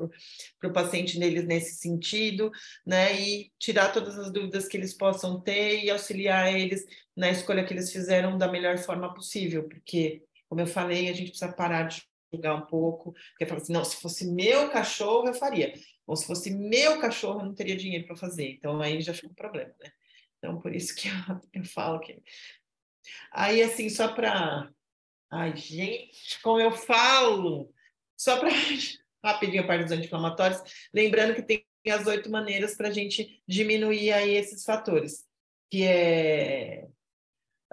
para o paciente deles nesse sentido, né? E tirar todas as dúvidas que eles possam ter e auxiliar eles na escolha que eles fizeram da melhor forma possível, porque, como eu falei, a gente precisa parar de julgar um pouco, porque fala assim, não, se fosse meu cachorro, eu faria. Ou se fosse meu cachorro, eu não teria dinheiro para fazer. Então, aí já fica um problema, né? Então, por isso que eu, eu falo que. Aí, assim, só para. Ai, gente, como eu falo! Só para rapidinho a parte dos anti-inflamatórios, lembrando que tem as oito maneiras para a gente diminuir aí esses fatores, que é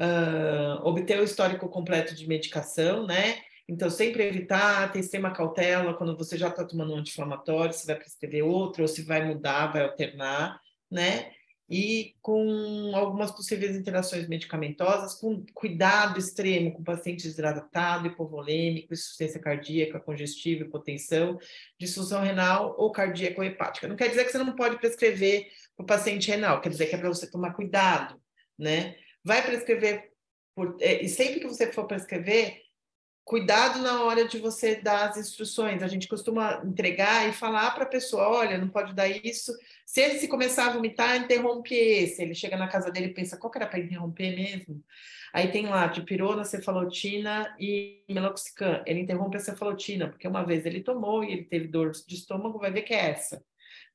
uh, obter o histórico completo de medicação, né? Então, sempre evitar, ter extrema cautela quando você já está tomando um anti-inflamatório, se vai prescrever outro, ou se vai mudar, vai alternar, né? e com algumas possíveis interações medicamentosas, com cuidado extremo com paciente desidratado, hipovolêmico, insuficiência cardíaca, congestiva, hipotensão, disfunção renal ou cardíaca ou hepática. Não quer dizer que você não pode prescrever para o paciente renal, quer dizer que é para você tomar cuidado, né? Vai prescrever, por, é, e sempre que você for prescrever, cuidado na hora de você dar as instruções. A gente costuma entregar e falar para a pessoa: olha, não pode dar isso. Se ele se começar a vomitar, interrompe esse. Ele chega na casa dele e pensa: qual que era para interromper mesmo? Aí tem lá dipirona, cefalotina e meloxicam. Ele interrompe a cefalotina, porque uma vez ele tomou e ele teve dor de estômago, vai ver que é essa.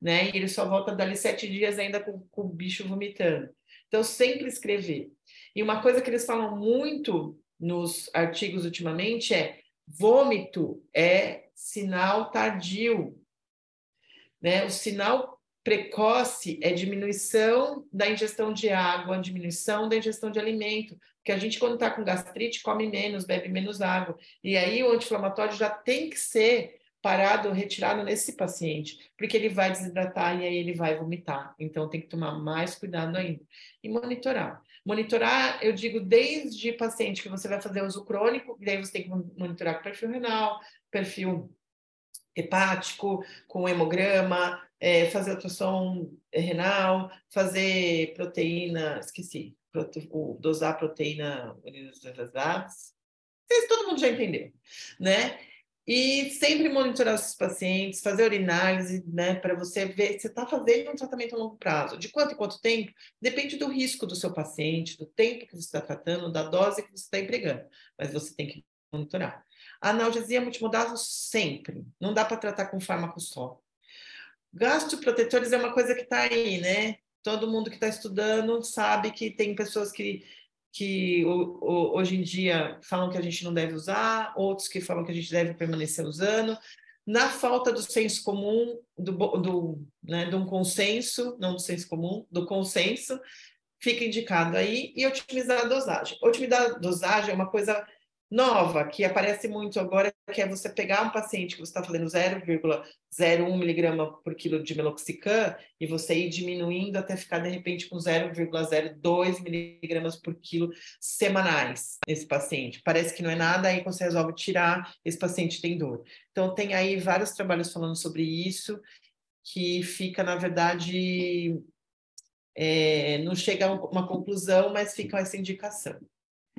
Né? E ele só volta dali sete dias ainda com, com o bicho vomitando. Então, sempre escrever. E uma coisa que eles falam muito nos artigos ultimamente é vômito é sinal tardio. Né? O sinal precoce é diminuição da ingestão de água, diminuição da ingestão de alimento, porque a gente, quando está com gastrite, come menos, bebe menos água. E aí o anti-inflamatório já tem que ser parado, retirado nesse paciente, porque ele vai desidratar e aí ele vai vomitar. Então tem que tomar mais cuidado ainda. E monitorar. Monitorar, eu digo, desde paciente que você vai fazer uso crônico, e daí você tem que monitorar com perfil renal, perfil hepático, com hemograma, é, fazer ultrassom renal, fazer proteína, esqueci, prote, o, dosar proteína universalizadas. Todo mundo já entendeu, né? E sempre monitorar os pacientes, fazer urinálise, né, para você ver se está fazendo um tratamento a longo prazo. De quanto em quanto tempo? Depende do risco do seu paciente, do tempo que você está tratando, da dose que você está empregando. Mas você tem que monitorar. A analgesia multimodal sempre. Não dá para tratar com fármaco só. Gastroprotetores é uma coisa que está aí, né? Todo mundo que está estudando sabe que tem pessoas que que hoje em dia falam que a gente não deve usar, outros que falam que a gente deve permanecer usando. Na falta do senso comum, do, do, né, de um consenso, não do senso comum, do consenso, fica indicado aí, e otimizar a dosagem. Otimizar a dosagem é uma coisa nova, que aparece muito agora, que é você pegar um paciente que você está fazendo 0,01 miligrama por quilo de meloxicam e você ir diminuindo até ficar, de repente, com 0,02 miligramas por quilo semanais nesse paciente. Parece que não é nada, aí você resolve tirar, esse paciente tem dor. Então, tem aí vários trabalhos falando sobre isso, que fica, na verdade, é, não chega a uma conclusão, mas fica essa indicação.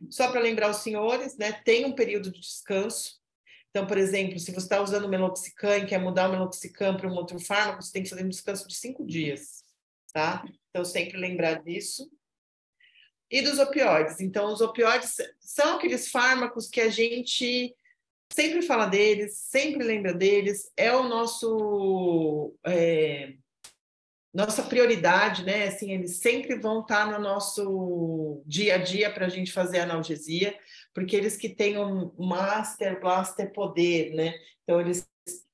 Só para lembrar os senhores, né, tem um período de descanso. Então, por exemplo, se você está usando meloxicam e quer mudar o meloxicam para um outro fármaco, você tem que fazer um descanso de cinco dias, tá? Então, sempre lembrar disso. E dos opioides. Então, os opioides são aqueles fármacos que a gente sempre fala deles, sempre lembra deles. É o nosso... É nossa prioridade, né? Assim, eles sempre vão estar no nosso dia a dia para a gente fazer analgesia, porque eles que têm um master blaster poder, né? Então, eles,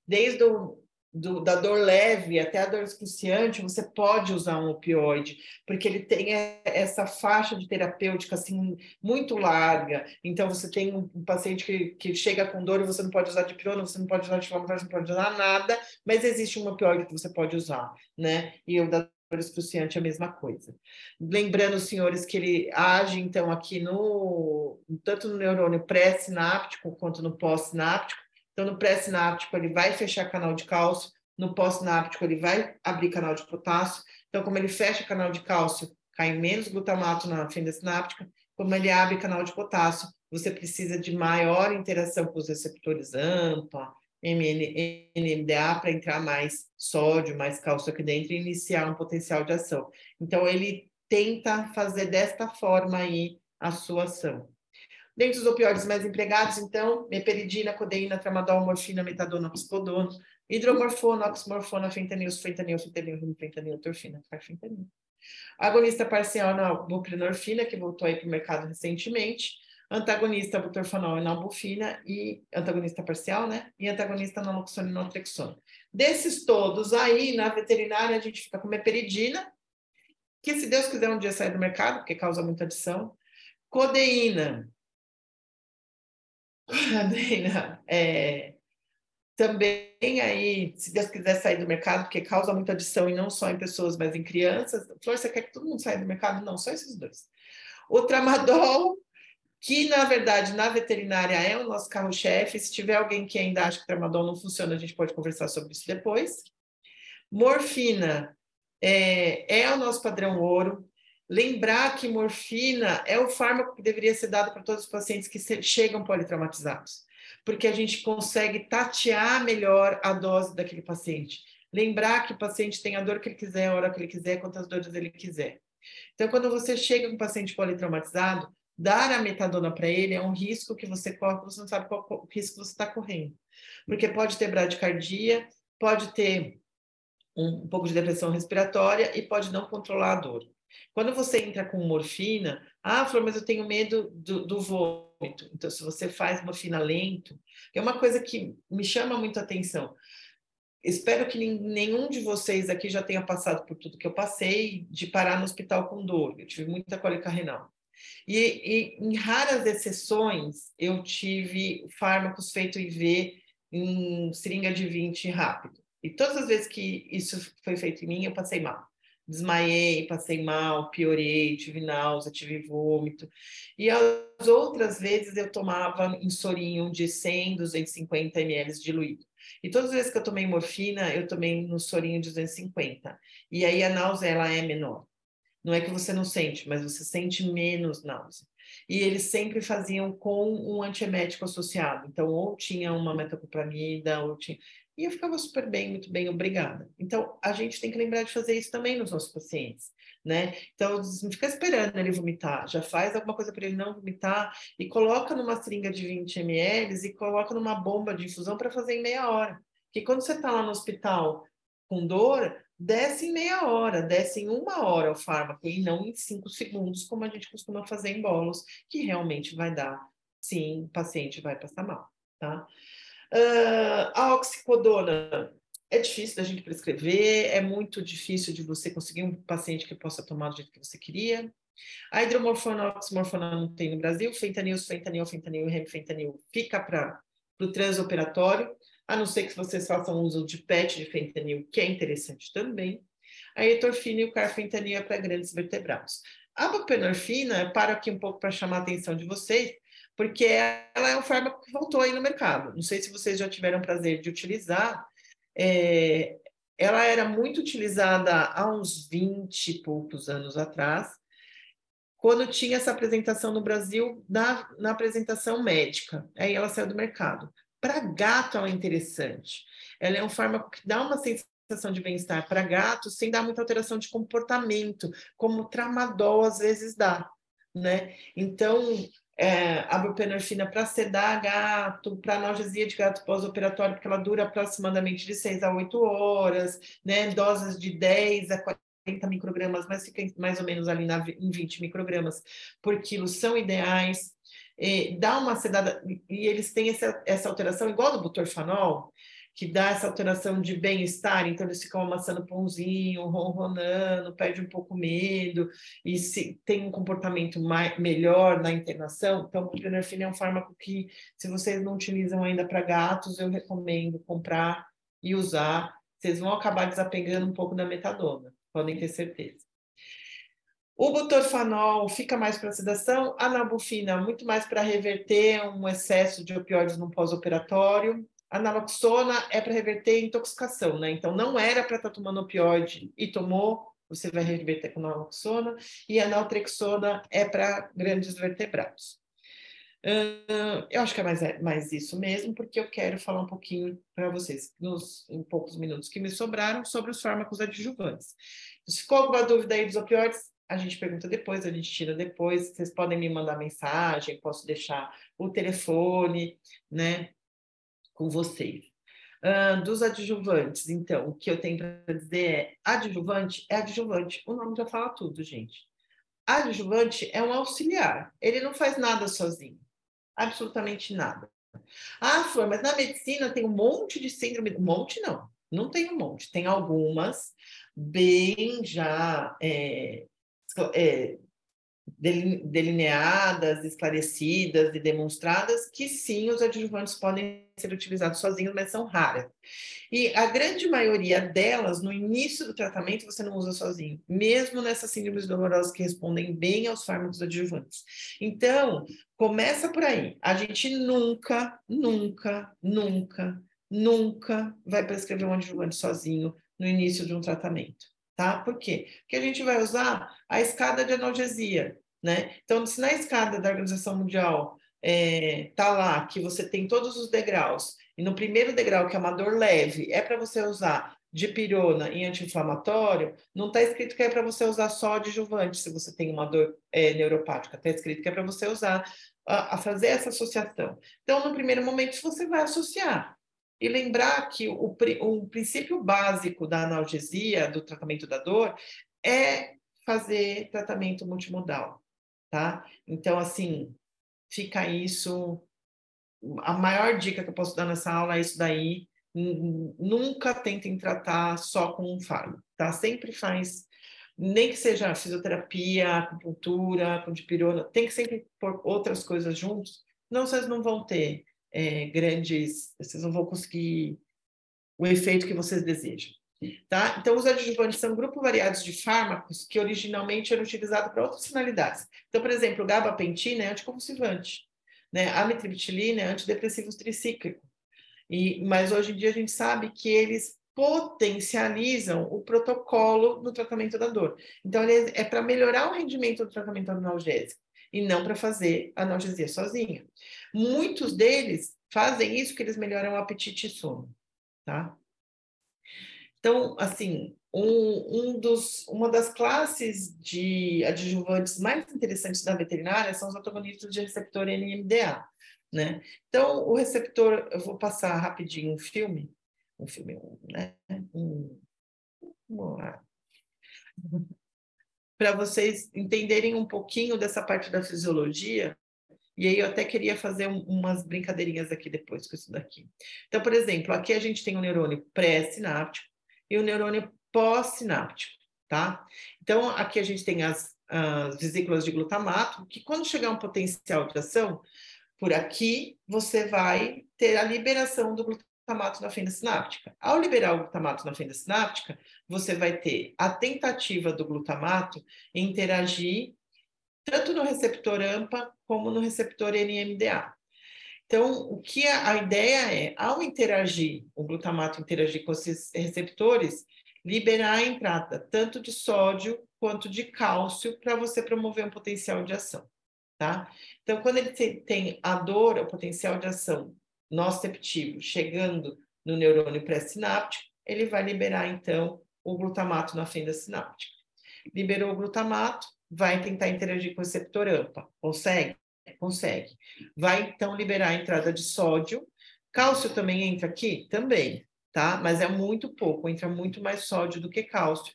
desde o do, da dor leve até a dor excruciante, você pode usar um opioide, porque ele tem essa faixa de terapêutica assim muito larga. Então, você tem um, paciente que, que chega com dor e você não pode usar de pirona, você não pode usar de você não pode usar nada, mas existe um opioide que você pode usar, né? E o da dor excruciante é a mesma coisa. Lembrando, senhores, que ele age, então, aqui no tanto no neurônio pré-sináptico quanto no pós-sináptico, então, no pré-sináptico, ele vai fechar canal de cálcio, no pós-sináptico, ele vai abrir canal de potássio. Então, como ele fecha canal de cálcio, cai menos glutamato na fenda sináptica, como ele abre canal de potássio, você precisa de maior interação com os receptores AMPA, NMDA, para entrar mais sódio, mais cálcio aqui dentro e iniciar um potencial de ação. Então, ele tenta fazer desta forma aí a sua ação. Dentre os opioides mais empregados, então, meperidina, codeína, tramadol, morfina, metadona, oxicodona, hidromorfona, oximorfona, fentanil, fentanil, fentanil, fentanil, torfina, carfentanil. Agonista parcial na buprenorfina, que voltou aí para o mercado recentemente, antagonista butorfanol e nalbufina e antagonista parcial, né? E antagonista naloxona e naltrexona. Desses todos aí, na veterinária, a gente fica com meperidina, que se Deus quiser um dia sair do mercado, porque causa muita adição. Codeína, Adriana, é, também aí, se Deus quiser sair do mercado, porque causa muita adição e não só em pessoas, mas em crianças. Flor, você quer que todo mundo saia do mercado? Não, só esses dois. O tramadol, que na verdade na veterinária é o nosso carro-chefe. Se tiver alguém que ainda acha que tramadol não funciona, a gente pode conversar sobre isso depois. Morfina é, é o nosso padrão ouro. Lembrar que morfina é o fármaco que deveria ser dado para todos os pacientes que chegam politraumatizados, porque a gente consegue tatear melhor a dose daquele paciente. Lembrar que o paciente tem a dor que ele quiser, a hora que ele quiser, quantas dores ele quiser. Então, quando você chega com um paciente politraumatizado, dar a metadona para ele é um risco que você corre, você não sabe qual risco você está correndo. Porque pode ter bradicardia, pode ter um, um pouco de depressão respiratória e pode não controlar a dor. Quando você entra com morfina, ah, Flor, mas eu tenho medo do, do vômito. Então, se você faz morfina lento, é uma coisa que me chama muito a atenção. Espero que nenhum de vocês aqui já tenha passado por tudo que eu passei, de parar no hospital com dor. Eu tive muita cólica renal. E, e em raras exceções, eu tive fármacos feito IV em seringa de 20 rápido. E todas as vezes que isso foi feito em mim, eu passei mal. Desmaiei, passei mal, piorei, tive náusea, tive vômito. E as outras vezes eu tomava insorinho de 100, 250 ml diluído. E todas as vezes que eu tomei morfina, eu tomei no sorinho de 250. E aí a náusea ela é menor. Não é que você não sente, mas você sente menos náusea. E eles sempre faziam com um antiemético associado. Então, ou tinha uma metoclopramida, ou tinha... E eu ficava super bem, muito bem, obrigada. Então, a gente tem que lembrar de fazer isso também nos nossos pacientes, né? Então, não fica esperando ele vomitar, já faz alguma coisa para ele não vomitar e coloca numa seringa de 20 ml e coloca numa bomba de infusão para fazer em meia hora. Porque quando você está lá no hospital com dor, desce em meia hora, desce em uma hora o fármaco e não em cinco segundos, como a gente costuma fazer em bolos, que realmente vai dar, sim, o paciente vai passar mal, tá? Uh, a oxicodona é difícil da gente prescrever, é muito difícil de você conseguir um paciente que possa tomar do jeito que você queria. A hidromorfona, oximorfona não tem no Brasil, fentanil, fentanil, fentanil e remfentanil fica para o transoperatório a não ser que vocês façam uso de PET de fentanil, que é interessante também. A etorfina e o carfentanil é para grandes vertebrados. A buprenorfina, para aqui um pouco para chamar a atenção de vocês, porque ela é um fármaco que voltou aí no mercado. Não sei se vocês já tiveram prazer de utilizar. É, ela era muito utilizada há uns 20 e poucos anos atrás, quando tinha essa apresentação no Brasil na, na apresentação médica. Aí ela saiu do mercado. Para gato ela é interessante. Ela é um fármaco que dá uma sensação de bem-estar para gato sem dar muita alteração de comportamento, como o tramadol às vezes dá, né? Então, é, buprenorfina para sedar gato, para analgesia de gato pós-operatório, porque ela dura aproximadamente de 6 a 8 horas, né? Doses de 10 a 40 microgramas, mas fica mais ou menos ali na, em 20 microgramas por quilo, são ideais dá uma sedada, e eles têm essa, essa alteração, igual do butorfanol, que dá essa alteração de bem-estar, então eles ficam amassando pãozinho, ronronando, perde um pouco medo, e se tem um comportamento mais, melhor na internação. Então, o buprenorfina é um fármaco que, se vocês não utilizam ainda para gatos, eu recomendo comprar e usar. Vocês vão acabar desapegando um pouco da metadona, podem ter certeza. O butorfanol fica mais para sedação, a nalbufina muito mais para reverter um excesso de opioides no pós-operatório. A naloxona é para reverter intoxicação, né? Então não era para estar tá tomando opioide e tomou, você vai reverter com naloxona. E a naltrexona é para grandes vertebrados. Uh, eu acho que é mais, é mais isso mesmo, porque eu quero falar um pouquinho para vocês, nos em poucos minutos que me sobraram, sobre os fármacos adjuvantes. Se ficou alguma dúvida aí dos opioides, a gente pergunta depois, a gente tira depois. Vocês podem me mandar mensagem, posso deixar o telefone, né, com vocês. Uh, dos adjuvantes, então, o que eu tenho para dizer é: adjuvante é adjuvante. O nome já fala tudo, gente. Adjuvante é um auxiliar, ele não faz nada sozinho, absolutamente nada. Ah, Flor, mas na medicina tem um monte de síndrome. Um monte não, não tem um monte, tem algumas bem já é, é, delineadas, esclarecidas e demonstradas que sim, os adjuvantes podem ser utilizados sozinhos, mas são raras. E a grande maioria delas, no início do tratamento, você não usa sozinho, mesmo nessas síndromes dolorosas que respondem bem aos fármacos adjuvantes. Então, começa por aí. A gente nunca, nunca, nunca, nunca vai prescrever um adjuvante sozinho no início de um tratamento. Tá? Por quê? Porque a gente vai usar a escada de analgesia, né? Então, se na escada da Organização Mundial é, tá lá que você tem todos os degraus, e no primeiro degrau, que é uma dor leve, é para você usar dipirona e anti-inflamatório, não está escrito que é para você usar só adjuvante se você tem uma dor é, neuropática, está escrito que é para você usar, a, a, fazer essa associação. Então, no primeiro momento, você vai associar. E lembrar que o, o princípio básico da analgesia, do tratamento da dor, é fazer tratamento multimodal tá? Então, assim, fica isso. A maior dica que eu posso dar nessa aula é isso daí. Nunca tentem tratar só com um fármaco, tá? Sempre faz, nem que seja fisioterapia, acupuntura, com dipirona, tem que sempre pôr outras coisas juntos, não vocês não vão ter é, grandes, vocês não vão conseguir o efeito que vocês desejam. Tá? Então, os adjuvantes são grupos variados de fármacos que originalmente eram utilizados para outras finalidades. Então, por exemplo, o gabapentina é anticonvulsivante, né? a amitriptilina é antidepressivo tricíclico. E, mas hoje em dia a gente sabe que eles potencializam o protocolo no tratamento da dor. Então, ele é para melhorar o rendimento do tratamento analgésico e não para fazer analgesia sozinha. Muitos deles fazem isso que eles melhoram o apetite e sono, tá? Então, assim, um, um dos, uma das classes de adjuvantes mais interessantes da veterinária são os antagonistas de receptor NMDA, né? Então, o receptor, eu vou passar rapidinho um filme, um filme, né? Um, para vocês entenderem um pouquinho dessa parte da fisiologia, e aí eu até queria fazer um, umas brincadeirinhas aqui depois com isso daqui. Então, por exemplo, aqui a gente tem um neurônio pré-sináptico, e o neurônio pós-sináptico, tá? Então, aqui a gente tem as, as vesículas de glutamato, que quando chegar um potencial de ação, por aqui você vai ter a liberação do glutamato na fenda sináptica. Ao liberar o glutamato na fenda sináptica, você vai ter a tentativa do glutamato interagir tanto no receptor AMPA como no receptor NMDA. Então, o que a, a ideia é, ao interagir, o glutamato interagir com esses receptores, liberar a entrada tanto de sódio quanto de cálcio para você promover um potencial de ação, tá? Então, quando ele tem a dor, o potencial de ação nociceptivo chegando no neurônio pré-sináptico, ele vai liberar, então, o glutamato na fenda sináptica. Liberou o glutamato, vai tentar interagir com o receptor AMPA. Consegue? Consegue. Vai então liberar a entrada de sódio. Cálcio também entra aqui? Também, tá? Mas é muito pouco, entra muito mais sódio do que cálcio.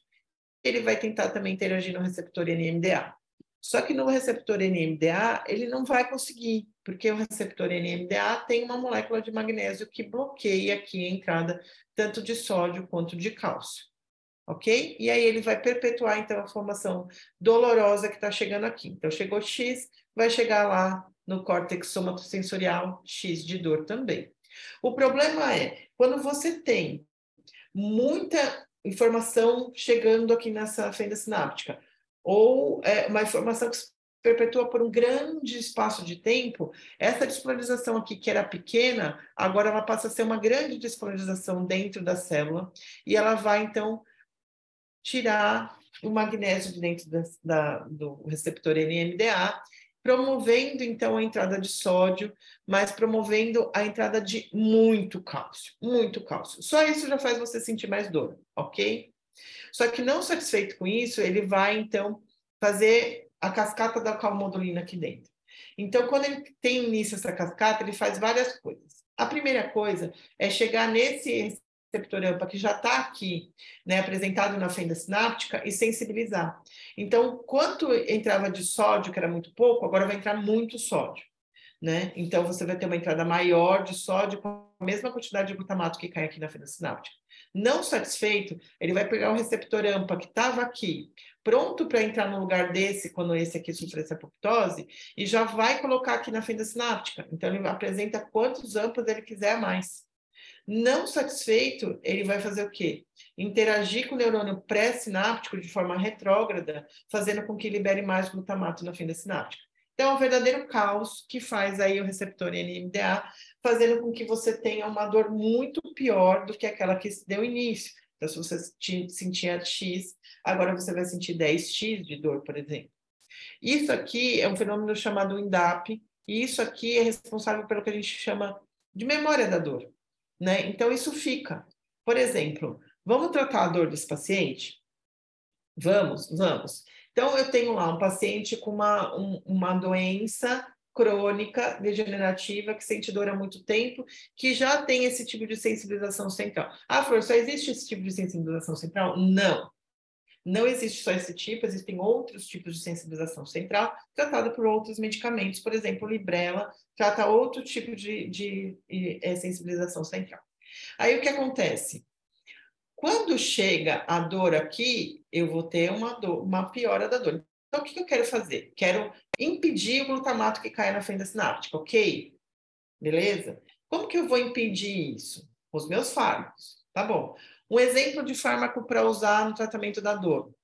Ele vai tentar também interagir no receptor NMDA. Só que no receptor NMDA, ele não vai conseguir, porque o receptor NMDA tem uma molécula de magnésio que bloqueia aqui a entrada tanto de sódio quanto de cálcio. Ok? E aí ele vai perpetuar, então, a formação dolorosa que está chegando aqui. Então, chegou X, vai chegar lá no córtex somatosensorial X de dor também. O problema é, quando você tem muita informação chegando aqui nessa fenda sináptica, ou é, uma informação que se perpetua por um grande espaço de tempo, essa despolarização aqui, que era pequena, agora ela passa a ser uma grande despolarização dentro da célula, e ela vai, então, tirar o magnésio de dentro da, da, do receptor NMDA promovendo então a entrada de sódio, mas promovendo a entrada de muito cálcio, muito cálcio. Só isso já faz você sentir mais dor, ok? Só que não satisfeito com isso, ele vai então fazer a cascata da calmodulina aqui dentro. Então, quando ele tem início essa cascata, ele faz várias coisas. A primeira coisa é chegar nesse receptor AMPA que já está aqui, né, apresentado na fenda sináptica e sensibilizar. Então, quanto entrava de sódio, que era muito pouco, agora vai entrar muito sódio. né? Então você vai ter uma entrada maior de sódio com a mesma quantidade de glutamato que cai aqui na fenda sináptica. Não satisfeito, ele vai pegar o receptor AMPA que estava aqui, pronto para entrar no lugar desse, quando esse aqui sofrer essa apoptose, e já vai colocar aqui na fenda sináptica. Então ele apresenta quantos AMPAs ele quiser a mais. Não satisfeito, ele vai fazer o quê? Interagir com o neurônio pré-sináptico de forma retrógrada, fazendo com que libere mais glutamato na fenda sináptica. Então, é um verdadeiro caos que faz aí o receptor NMDA, fazendo com que você tenha uma dor muito pior do que aquela que deu início. Então, se você sentia X, agora você vai sentir 10X de dor, por exemplo. Isso aqui é um fenômeno chamado INDAP, e isso aqui é responsável pelo que a gente chama de memória da dor né? Então isso fica. Por exemplo, vamos tratar a dor desse paciente? Vamos, vamos. Então eu tenho lá um paciente com uma, um, uma doença crônica degenerativa que sente dor há muito tempo, que já tem esse tipo de sensibilização central. Ah, Flor, só existe esse tipo de sensibilização central? Não. Não existe só esse tipo, existem outros tipos de sensibilização central tratada por outros medicamentos, por exemplo, Librela trata outro tipo de, de, de é, sensibilização central. Aí o que acontece? Quando chega a dor aqui, eu vou ter uma, dor, uma piora da dor. Então, o que eu quero fazer? Quero impedir o glutamato que caia na fenda sináptica, ok? Beleza? Como que eu vou impedir isso? Os meus fármacos, tá bom. Um exemplo de fármaco para usar no tratamento da dor.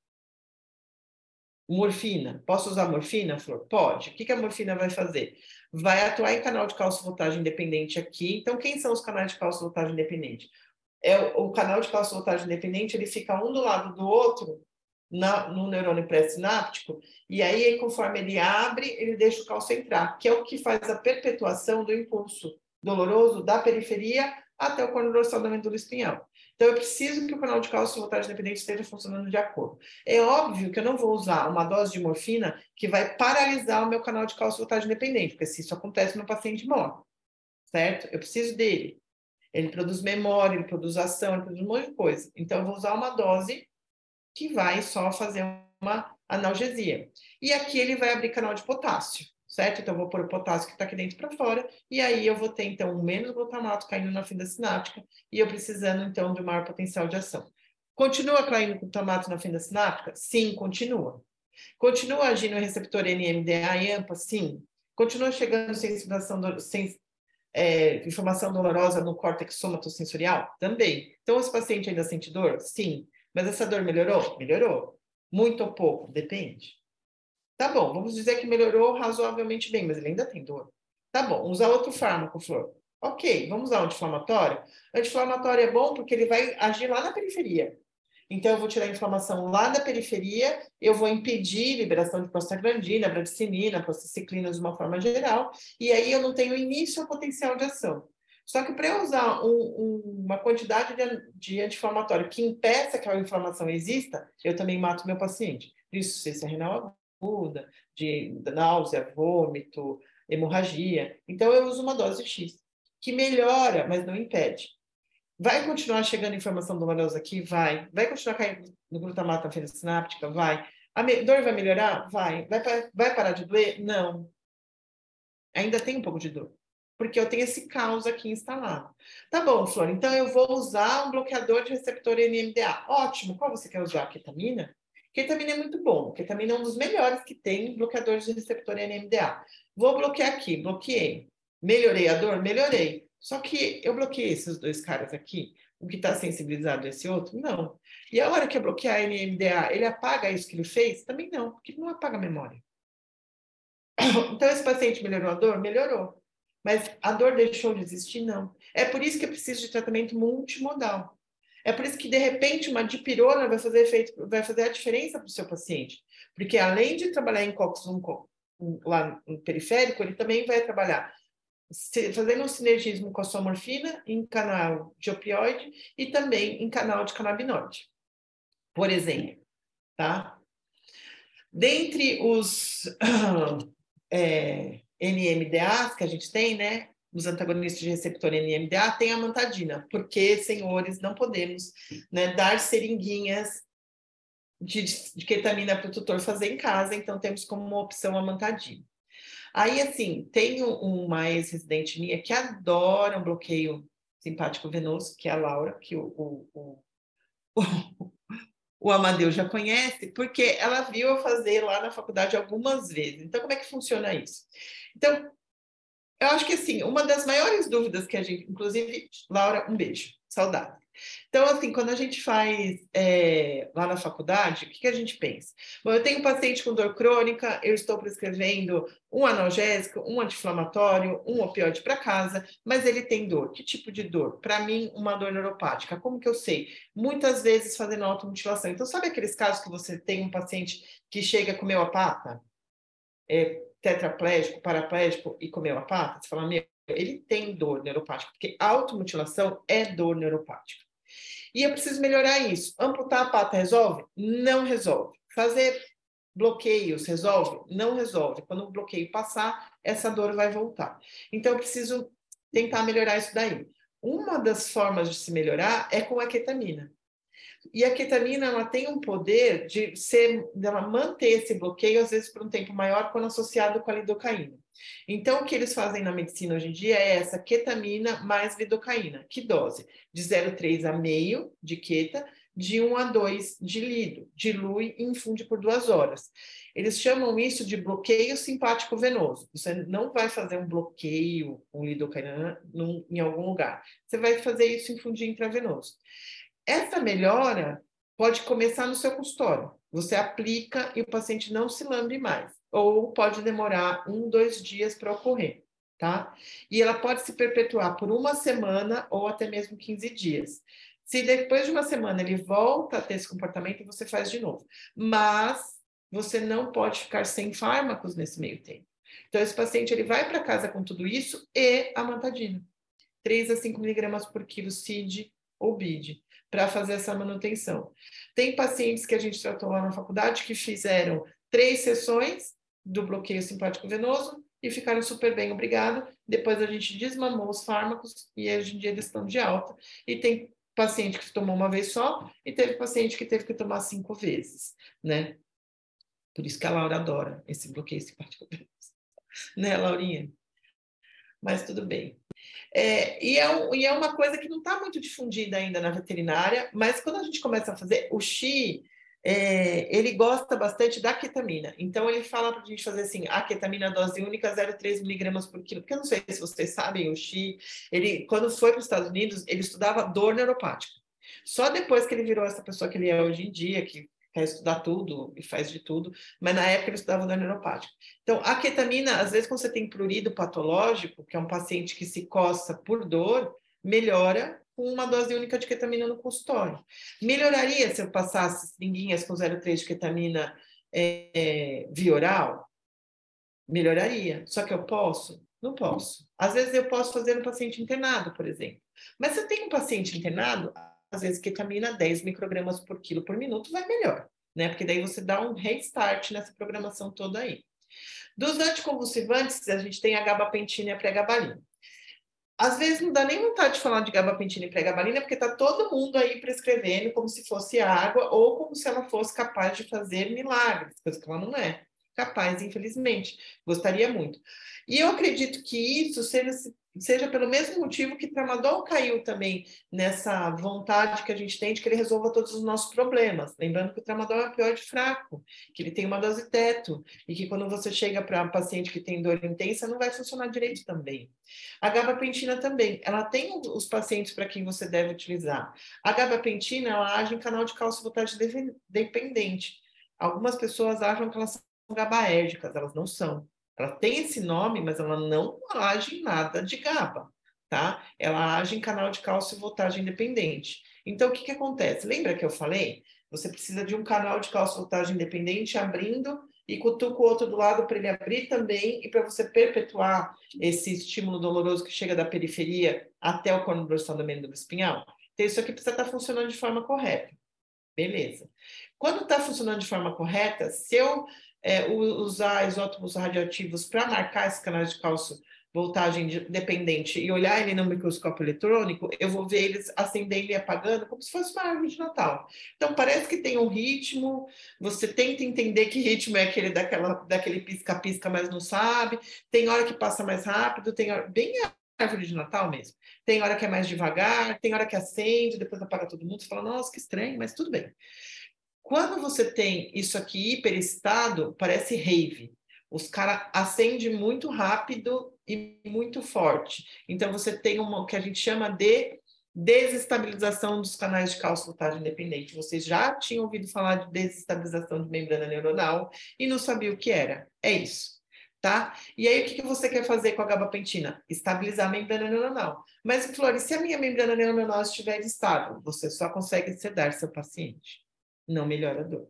Morfina. Posso usar morfina, Flor? Pode. O que, que a morfina vai fazer? Vai atuar em canal de calço-voltagem independente aqui. Então, quem são os canais de calço-voltagem independente? É o, canal de calço-voltagem independente, ele fica um do lado do outro na, no neurônio pré-sináptico, e aí, conforme ele abre, ele deixa o cálcio entrar, que é o que faz a perpetuação do impulso doloroso da periferia até o corno dorsal da medula espinhal. Então, eu preciso que o canal de cálcio voltagem independente esteja funcionando de acordo. É óbvio que eu não vou usar uma dose de morfina que vai paralisar o meu canal de cálcio voltagem independente, porque se isso acontece, meu paciente morre, certo? Eu preciso dele. Ele produz memória, ele produz ação, ele produz um monte de coisa. Então, eu vou usar uma dose que vai só fazer uma analgesia. E aqui ele vai abrir canal de potássio certo? Então, eu vou pôr o potássio que está aqui dentro para fora, e aí eu vou ter, então, menos glutamato caindo na fenda sináptica, e eu precisando, então, de maior potencial de ação. Continua caindo glutamato na fenda sináptica? Sim, continua. Continua agindo o receptor NMDA e AMPA? Sim. Continua chegando sensibilização, do, é, informação dolorosa no córtex somatosensorial? Também. Então, esse paciente ainda sente dor? Sim. Mas essa dor melhorou? Melhorou. Muito ou pouco? Depende. Tá bom, vamos dizer que melhorou razoavelmente bem, mas ele ainda tem dor. Tá bom, usar outro fármaco, Flor. Ok, vamos usar anti-inflamatório? Anti-inflamatório é bom porque ele vai agir lá na periferia. Então, eu vou tirar a inflamação lá da periferia, eu vou impedir liberação de prostaglandina, bradicinina, prostaciclina de uma forma geral, e aí eu não tenho início ao potencial de ação. Só que para eu usar um, um, uma quantidade de, de anti-inflamatório que impeça que a inflamação exista, eu também mato meu paciente. Isso, se é renal aguda, de náusea, vômito, hemorragia. Então, eu uso uma dose X, que melhora, mas não impede. Vai continuar chegando informação dolorosa aqui? Vai. Vai continuar caindo no glutamato na sináptica? Vai. A dor vai melhorar? Vai. Vai, vai parar de doer? Não. Ainda tem um pouco de dor. Porque eu tenho esse caos aqui instalado. Tá bom, Flor, então eu vou usar um bloqueador de receptor NMDA. Ótimo. Qual você quer usar? Ketamina? Ketamina é muito bom. Ketamina é um dos melhores que tem bloqueadores de receptor NMDA. Vou bloquear aqui, bloqueei. Melhorei a dor? Melhorei. Só que eu bloqueei esses dois caras aqui. O que está sensibilizado esse outro? Não. E a hora que eu bloquear a NMDA, ele apaga isso que ele fez? Também não, porque não apaga a memória. Então, esse paciente melhorou a dor? Melhorou. Mas a dor deixou de existir? Não. É por isso que é preciso de tratamento multimodal. É por isso que, de repente, uma dipirona vai fazer efeito, vai fazer a diferença para o seu paciente. Porque além de trabalhar em COX 1 lá no periférico, ele também vai trabalhar fazendo um sinergismo com a sua morfina em canal de opioide e também em canal de canabinoide, por exemplo, tá? Dentre os é, NMDAs que a gente tem, né, os antagonistas de receptor NMDA tem a mantadina, porque, senhores, não podemos né, dar seringuinhas de, de ketamina para o tutor fazer em casa, então temos como opção a mantadina. Aí, assim, tem uma ex-residente minha que adora um bloqueio simpático venoso, que é a Laura, que o, o, o, o, o Amadeu já conhece, porque ela viu eu fazer lá na faculdade algumas vezes. Então, como é que funciona isso? Então, eu acho que, assim, uma das maiores dúvidas que a gente, inclusive, Laura, um beijo, saudade. Então, assim, quando a gente faz é, lá na faculdade, o que, que, a gente pensa? Bom, eu tenho um paciente com dor crônica, eu estou prescrevendo um analgésico, um anti-inflamatório, um opioide para casa, mas ele tem dor. Que tipo de dor? Para mim, uma dor neuropática. Como que eu sei? Muitas vezes fazendo automutilação. Então, sabe aqueles casos que você tem um paciente que chega com a pata? É, tetraplégico, paraplégico e comeu a pata? Você fala, meu, ele tem dor neuropática, porque automutilação é dor neuropática. E eu preciso melhorar isso. Amputar a pata resolve? Não resolve. Fazer bloqueios resolve? Não resolve. Quando o bloqueio passar, essa dor vai voltar. Então, eu preciso tentar melhorar isso daí. Uma das formas de se melhorar é com a ketamina. E a ketamina ela tem um poder de ser, ela manter esse bloqueio às vezes por um tempo maior quando associado com a lidocaína. Então, o que eles fazem na medicina hoje em dia é essa ketamina mais lidocaína. Que dose? De 0,3 a meio de queta, de 1 a 2 de lido. Dilui e infunde por duas horas. Eles chamam isso de bloqueio simpático venoso. Você não vai fazer um bloqueio com lidocaína em algum lugar. Você vai fazer isso infundir intravenoso. Essa melhora pode começar no seu consultório. Você aplica e o paciente não se lambe mais ou pode demorar um, dois dias para ocorrer, tá? E ela pode se perpetuar por uma semana ou até mesmo 15 dias. Se depois de uma semana ele volta a ter esse comportamento, você faz de novo. Mas você não pode ficar sem fármacos nesse meio tempo. Então, esse paciente ele vai para casa com tudo isso e a mantadina. 3 a 5 miligramas por quilo CID ou BID, para fazer essa manutenção. Tem pacientes que a gente tratou lá na faculdade que fizeram três sessões do bloqueio simpático venoso e ficaram super bem, obrigado. Depois a gente desmamou os fármacos e hoje em dia eles estão de alta. E tem paciente que tomou uma vez só e teve paciente que teve que tomar cinco vezes, né? Por isso que a Laura adora esse bloqueio simpático venoso. Né, Laurinha? Mas tudo bem. É, e, é um, e é uma coisa que não está muito difundida ainda na veterinária, mas quando a gente começa a fazer o Xi, é, ele gosta bastante da ketamina. Então, ele fala para a gente fazer assim, a ketamina dose única 0,3 miligramas por quilo. Porque eu não sei se vocês sabem, o Xi, ele, quando foi para os Estados Unidos, ele estudava dor neuropática. Só depois que ele virou essa pessoa que ele é hoje em dia, que quer estudar tudo e faz de tudo, mas na época ele estudava dor neuropática. Então, a ketamina, às vezes, quando você tem prurido patológico, que é um paciente que se coça por dor, melhora com uma dose única de ketamina no consultório. Melhoraria se eu passasse seringuinhas com 0,3 de ketamina é, via oral? Melhoraria. Só que eu posso? Não posso. Às vezes eu posso fazer no paciente internado, por exemplo. Mas se eu tenho um paciente internado, às vezes ketamina 10 microgramas por quilo por minuto vai melhor, né? Porque daí você dá um restart nessa programação toda aí. Dos anticonvulsivantes, a gente tem a gabapentina e a pregabalina. Às vezes não dá nem vontade de falar de gabapentina e pregabalina, porque está todo mundo aí prescrevendo como se fosse água ou como se ela fosse capaz de fazer milagres, coisa que ela não é capaz, infelizmente. Gostaria muito. E eu acredito que isso seja seja pelo mesmo motivo que Tramadol caiu também nessa vontade que a gente tem de que ele resolva todos os nossos problemas. Lembrando que o Tramadol é um opioide fraco, que ele tem uma dose teto, e que quando você chega para um paciente que tem dor intensa, não vai funcionar direito também. A gabapentina também, ela tem os pacientes para quem você deve utilizar. A gabapentina, ela age em canal de cálcio voltagem dependente. Algumas pessoas acham que elas são gabaérgicas, elas não são. Ela tem esse nome, mas ela não age em nada de GABA, tá? Ela age em canal de cálcio e voltagem independente. Então, o que, que acontece? Lembra que eu falei? Você precisa de um canal de cálcio e voltagem independente abrindo e cutuca o outro do lado para ele abrir também e para você perpetuar esse estímulo doloroso que chega da periferia até o corno dorsal da medula espinhal. Então, isso aqui precisa estar tá funcionando de forma correta. Beleza. Quando está funcionando de forma correta, se eu é, usar isótopos radioativos para marcar esses canais de cálcio voltagem de, dependente e olhar ele no microscópio eletrônico, eu vou ver eles acendendo e apagando como se fosse uma árvore de Natal. Então, parece que tem um ritmo, você tenta entender que ritmo é aquele daquela, daquele pisca-pisca, mas não sabe. Tem hora que passa mais rápido, tem hora, bem árvore de Natal mesmo. Tem hora que é mais devagar, tem hora que acende, depois apaga todo mundo, você fala, nossa, que estranho, mas tudo bem. Quando você tem isso aqui hiperestado, parece rave. Os caras acendem muito rápido e muito forte. Então, você tem uma, o que a gente chama de desestabilização dos canais de cálcio voltagem independente. Vocês já tinham ouvido falar de desestabilização de membrana neuronal e não sabia o que era. É isso tá? E aí, o que, que você quer fazer com a gabapentina? Estabilizar a membrana neuronal. Mas, Flores, se a minha membrana neuronal estiver estável, você só consegue sedar seu paciente, não melhora a dor,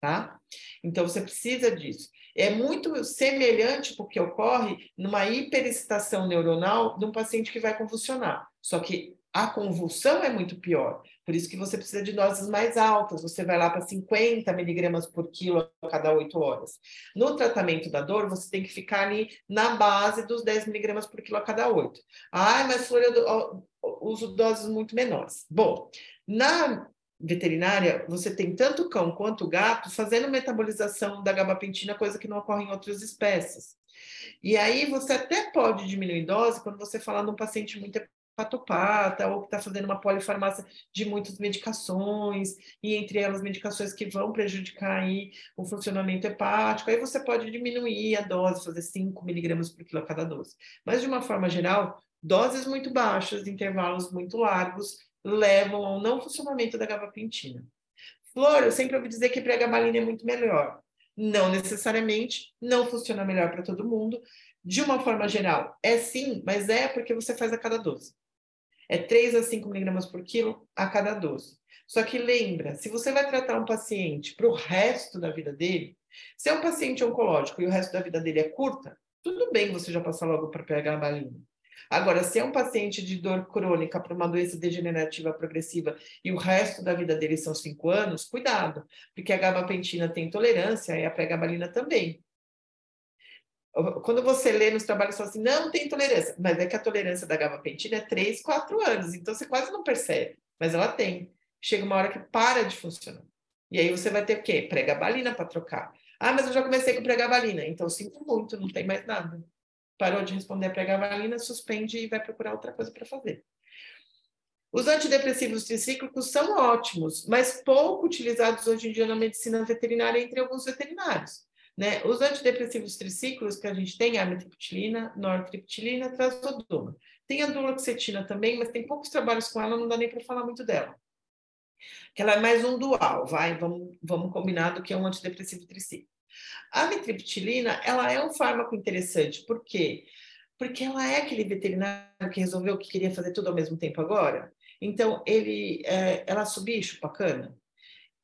tá? Então, você precisa disso. É muito semelhante porque ocorre numa hiperexcitação neuronal de um paciente que vai convulsionar. Só que a convulsão é muito pior. Por isso que você precisa de doses mais altas. Você vai lá para 50 miligramas por quilo a cada 8 horas. No tratamento da dor, você tem que ficar ali na base dos 10 miligramas por quilo a cada 8. Ah, mas Flor, eu uso doses muito menores. Bom, na veterinária, você tem tanto cão quanto gato fazendo metabolização da gabapentina, coisa que não ocorre em outras espécies. E aí você até pode diminuir dose quando você falar de um paciente muito patopata ou que está fazendo uma polifarmácia de muitas medicações, e entre elas medicações que vão prejudicar aí o funcionamento hepático, aí você pode diminuir a dose, fazer 5 miligramas por quilo a cada dose. Mas, de uma forma geral, doses muito baixas, intervalos muito largos, levam ao não funcionamento da gabapentina. Flor, eu sempre ouvi dizer que pregabalina é muito melhor. Não necessariamente, não funciona melhor para todo mundo. De uma forma geral, é sim, mas é porque você faz a cada dose é 3 a 5 miligramas por quilo a cada dose. Só que lembra, se você vai tratar um paciente para o resto da vida dele, se é um paciente oncológico e o resto da vida dele é curta, tudo bem você já passar logo para pegar a balinha. Agora, se é um paciente de dor crônica para uma doença degenerativa progressiva e o resto da vida dele são cinco anos, cuidado, porque a gabapentina tem intolerância e a pregabalina também. Quando você lê nos trabalhos, fala assim, não tem tolerância. Mas é que a tolerância da gabapentina é 3, 4 anos. Então, você quase não percebe. Mas ela tem. Chega uma hora que para de funcionar. E aí você vai ter o quê? Pregabalina para trocar. Ah, mas eu já comecei com pregabalina. Então, sinto muito, não tem mais nada. Parou de responder a pregabalina, suspende e vai procurar outra coisa para fazer. Os antidepressivos tricíclicos são ótimos, mas pouco utilizados hoje em dia na medicina veterinária entre alguns veterinários. Né? Os antidepressivos triciclos que a gente tem, a amitriptilina, nortriptilina, trazodona. Tem a duloxetina também, mas tem poucos trabalhos com ela, não dá nem para falar muito dela. Que ela é mais um dual, vai, vamos, vamos combinar do que é um antidepressivo triciclo. A amitriptilina, ela é um fármaco interessante, por quê? Porque ela é aquele veterinário que resolveu que queria fazer tudo ao mesmo tempo agora. Então, ele, é, ela subir bacana,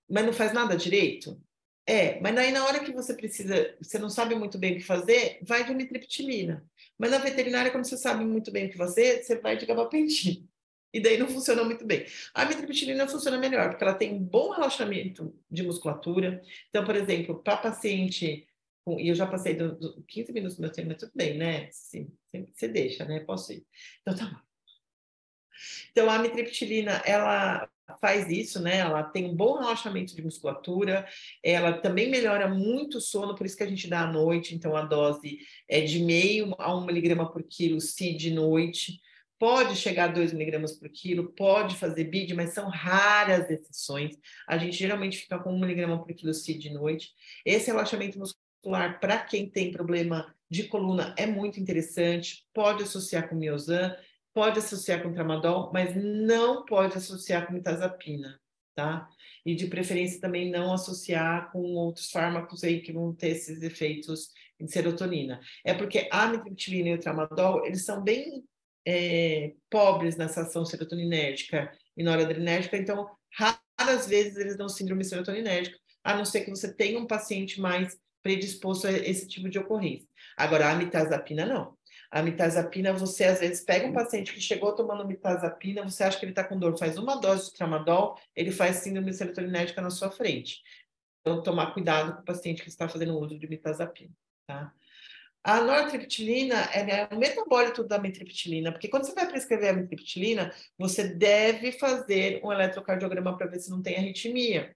mas não faz nada direito. É, mas aí na hora que você precisa, você não sabe muito bem o que fazer, vai de mitriptilina. Mas na veterinária, quando você sabe muito bem o que fazer, você vai de gabapentina. E daí não funciona muito bem. A mitriptilina funciona melhor, porque ela tem um bom relaxamento de musculatura. Então, por exemplo, para paciente, e eu já passei do, do 15 minutos do meu tempo, mas tudo bem, né? Sim, você deixa, né? Posso ir. Então, tá bom. Então, a mitriptilina, ela faz isso, né? Ela tem um bom relaxamento de musculatura, ela também melhora muito o sono, por isso que a gente dá à noite, então a dose é de meio a um miligrama por quilo se de noite, pode chegar a 2 miligramas por quilo, pode fazer BID, mas são raras exceções. A gente geralmente fica com 1 miligrama por quilo se de noite. Esse relaxamento muscular, para quem tem problema de coluna, é muito interessante, pode associar com miozan, pode associar com tramadol, mas não pode associar com mitazapina, tá? E de preferência também não associar com outros fármacos aí que vão ter esses efeitos de serotonina. É porque a mitriptilina e o tramadol, eles são bem é, pobres nessa ação serotoninérgica e noradrenérgica, então raras vezes eles dão síndrome serotoninérgica, a não ser que você tenha um paciente mais predisposto a esse tipo de ocorrência. Agora, a mitazapina não. A mitazapina, você às vezes pega um paciente que chegou tomando mitazapina, você acha que ele está com dor, faz uma dose de tramadol, ele faz síndrome serotoninética na sua frente. Então, tomar cuidado com o paciente que está fazendo uso de mitazapina, tá? A nortriptilina é o metabólito da mitriptilina, porque quando você vai prescrever a mitriptilina, você deve fazer um eletrocardiograma para ver se não tem arritmia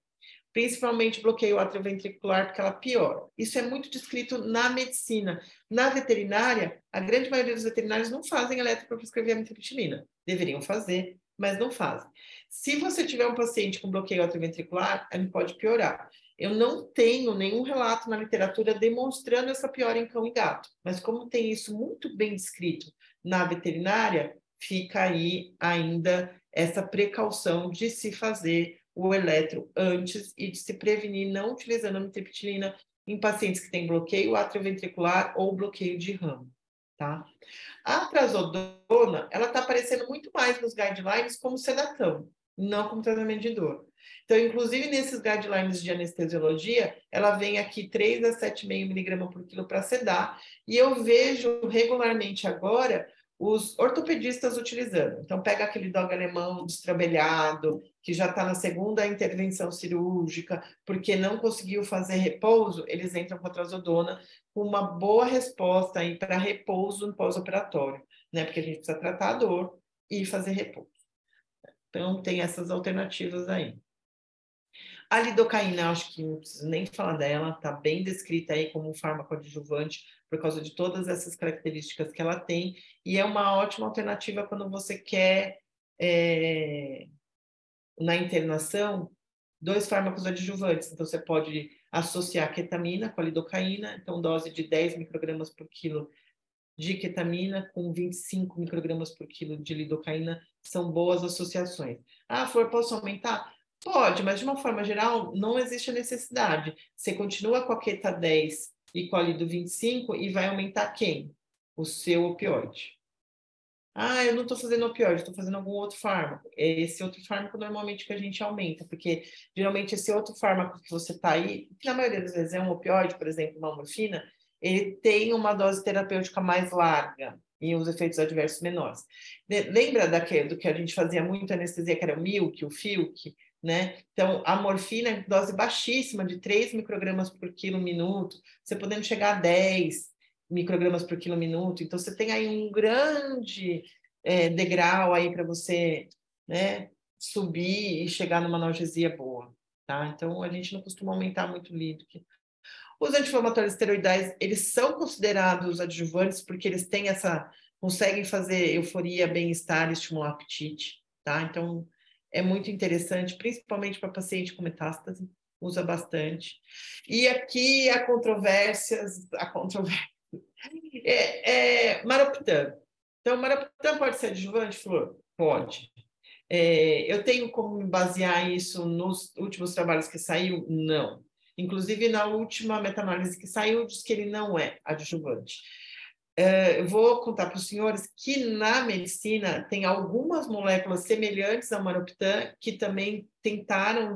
principalmente bloqueio atrioventricular, porque ela piora. Isso é muito descrito na medicina. Na veterinária, a grande maioria dos veterinários não fazem eletro para prescrever a mitriptilina. Deveriam fazer, mas não fazem. Se você tiver um paciente com bloqueio atrioventricular, ele pode piorar. Eu não tenho nenhum relato na literatura demonstrando essa piora em cão e gato, mas como tem isso muito bem descrito na veterinária, fica aí ainda essa precaução de se fazer o eletro antes e de se prevenir não utilizando a mitriptilina em pacientes que têm bloqueio atrioventricular ou bloqueio de ramo, tá? A trazodona, ela está aparecendo muito mais nos guidelines como sedatão, não como tratamento de dor. Então, inclusive nesses guidelines de anestesiologia, ela vem aqui 3 a 7,5 miligramas por quilo para sedar, e eu vejo regularmente agora os ortopedistas utilizando. Então, pega aquele dog alemão destrambelhado, que já está na segunda intervenção cirúrgica, porque não conseguiu fazer repouso, eles entram com a trazodona com uma boa resposta para repouso no pós-operatório, né? Porque a gente precisa tratar a dor e fazer repouso. Então, tem essas alternativas aí. A lidocaína, acho que não preciso nem falar dela, está bem descrita aí como um fármaco adjuvante por causa de todas essas características que ela tem, e é uma ótima alternativa quando você quer, é, na internação, dois fármacos adjuvantes. Então, você pode associar ketamina com a lidocaína, então dose de 10 microgramas por quilo de ketamina com 25 microgramas por quilo de lidocaína são boas associações. Ah, Flor, posso aumentar? Pode, mas de uma forma geral, não existe a necessidade. Você continua com a Queta 10 e com a Lido 25 e vai aumentar quem? O seu opioide. Ah, eu não estou fazendo opioide, estou fazendo algum outro fármaco. É esse outro fármaco normalmente que a gente aumenta, porque geralmente esse outro fármaco que você está aí, que na maioria das vezes é um opioide, por exemplo, uma morfina, ele tem uma dose terapêutica mais larga e os efeitos adversos menores. Lembra daquele, do que a gente fazia muito anestesia, que era o milk, o filk? né? Então, a morfina dose baixíssima, de 3 microgramas por quilo minuto, você podendo chegar a 10 microgramas por quilo minuto. Então, você tem aí um grande é, degrau aí para você, né, subir e chegar numa analgesia boa, tá? Então, a gente não costuma aumentar muito o líquido. Os anti-inflamatórios esteroidais, eles são considerados adjuvantes porque eles têm essa, conseguem fazer euforia, bem-estar, estimular apetite, tá? Então, é muito interessante, principalmente para paciente com metástase, usa bastante. E aqui há controvérsias, a controvérsia. É, é. Então, Maroptan pode ser adjuvante, Flor? Pode. É, eu tenho como basear isso nos últimos trabalhos que saiu? Não. Inclusive, na última meta-análise que saiu, diz que ele não é adjuvante. Eh, eu vou contar para os senhores que na medicina tem algumas moléculas semelhantes ao maroptan que também tentaram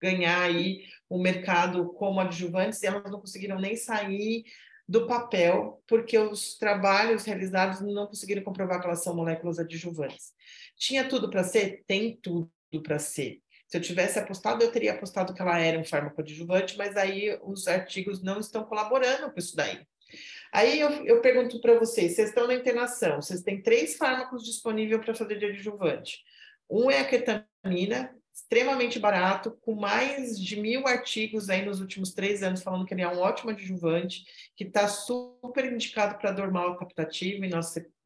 ganhar aí o mercado como adjuvantes e elas não conseguiram nem sair do papel porque os trabalhos realizados não conseguiram comprovar que elas são moléculas adjuvantes. Tinha tudo para ser? Tem tudo para ser. Se eu tivesse apostado, eu teria apostado que ela era um fármaco adjuvante, mas aí os artigos não estão colaborando com isso daí. Aí eu, eu pergunto para vocês: vocês estão na internação, vocês têm três fármacos disponíveis para fazer de adjuvante. Um é a ketamina, extremamente barato, com mais de mil artigos aí nos últimos três anos falando que ele é um ótimo adjuvante, que está super indicado para dor mal captativa e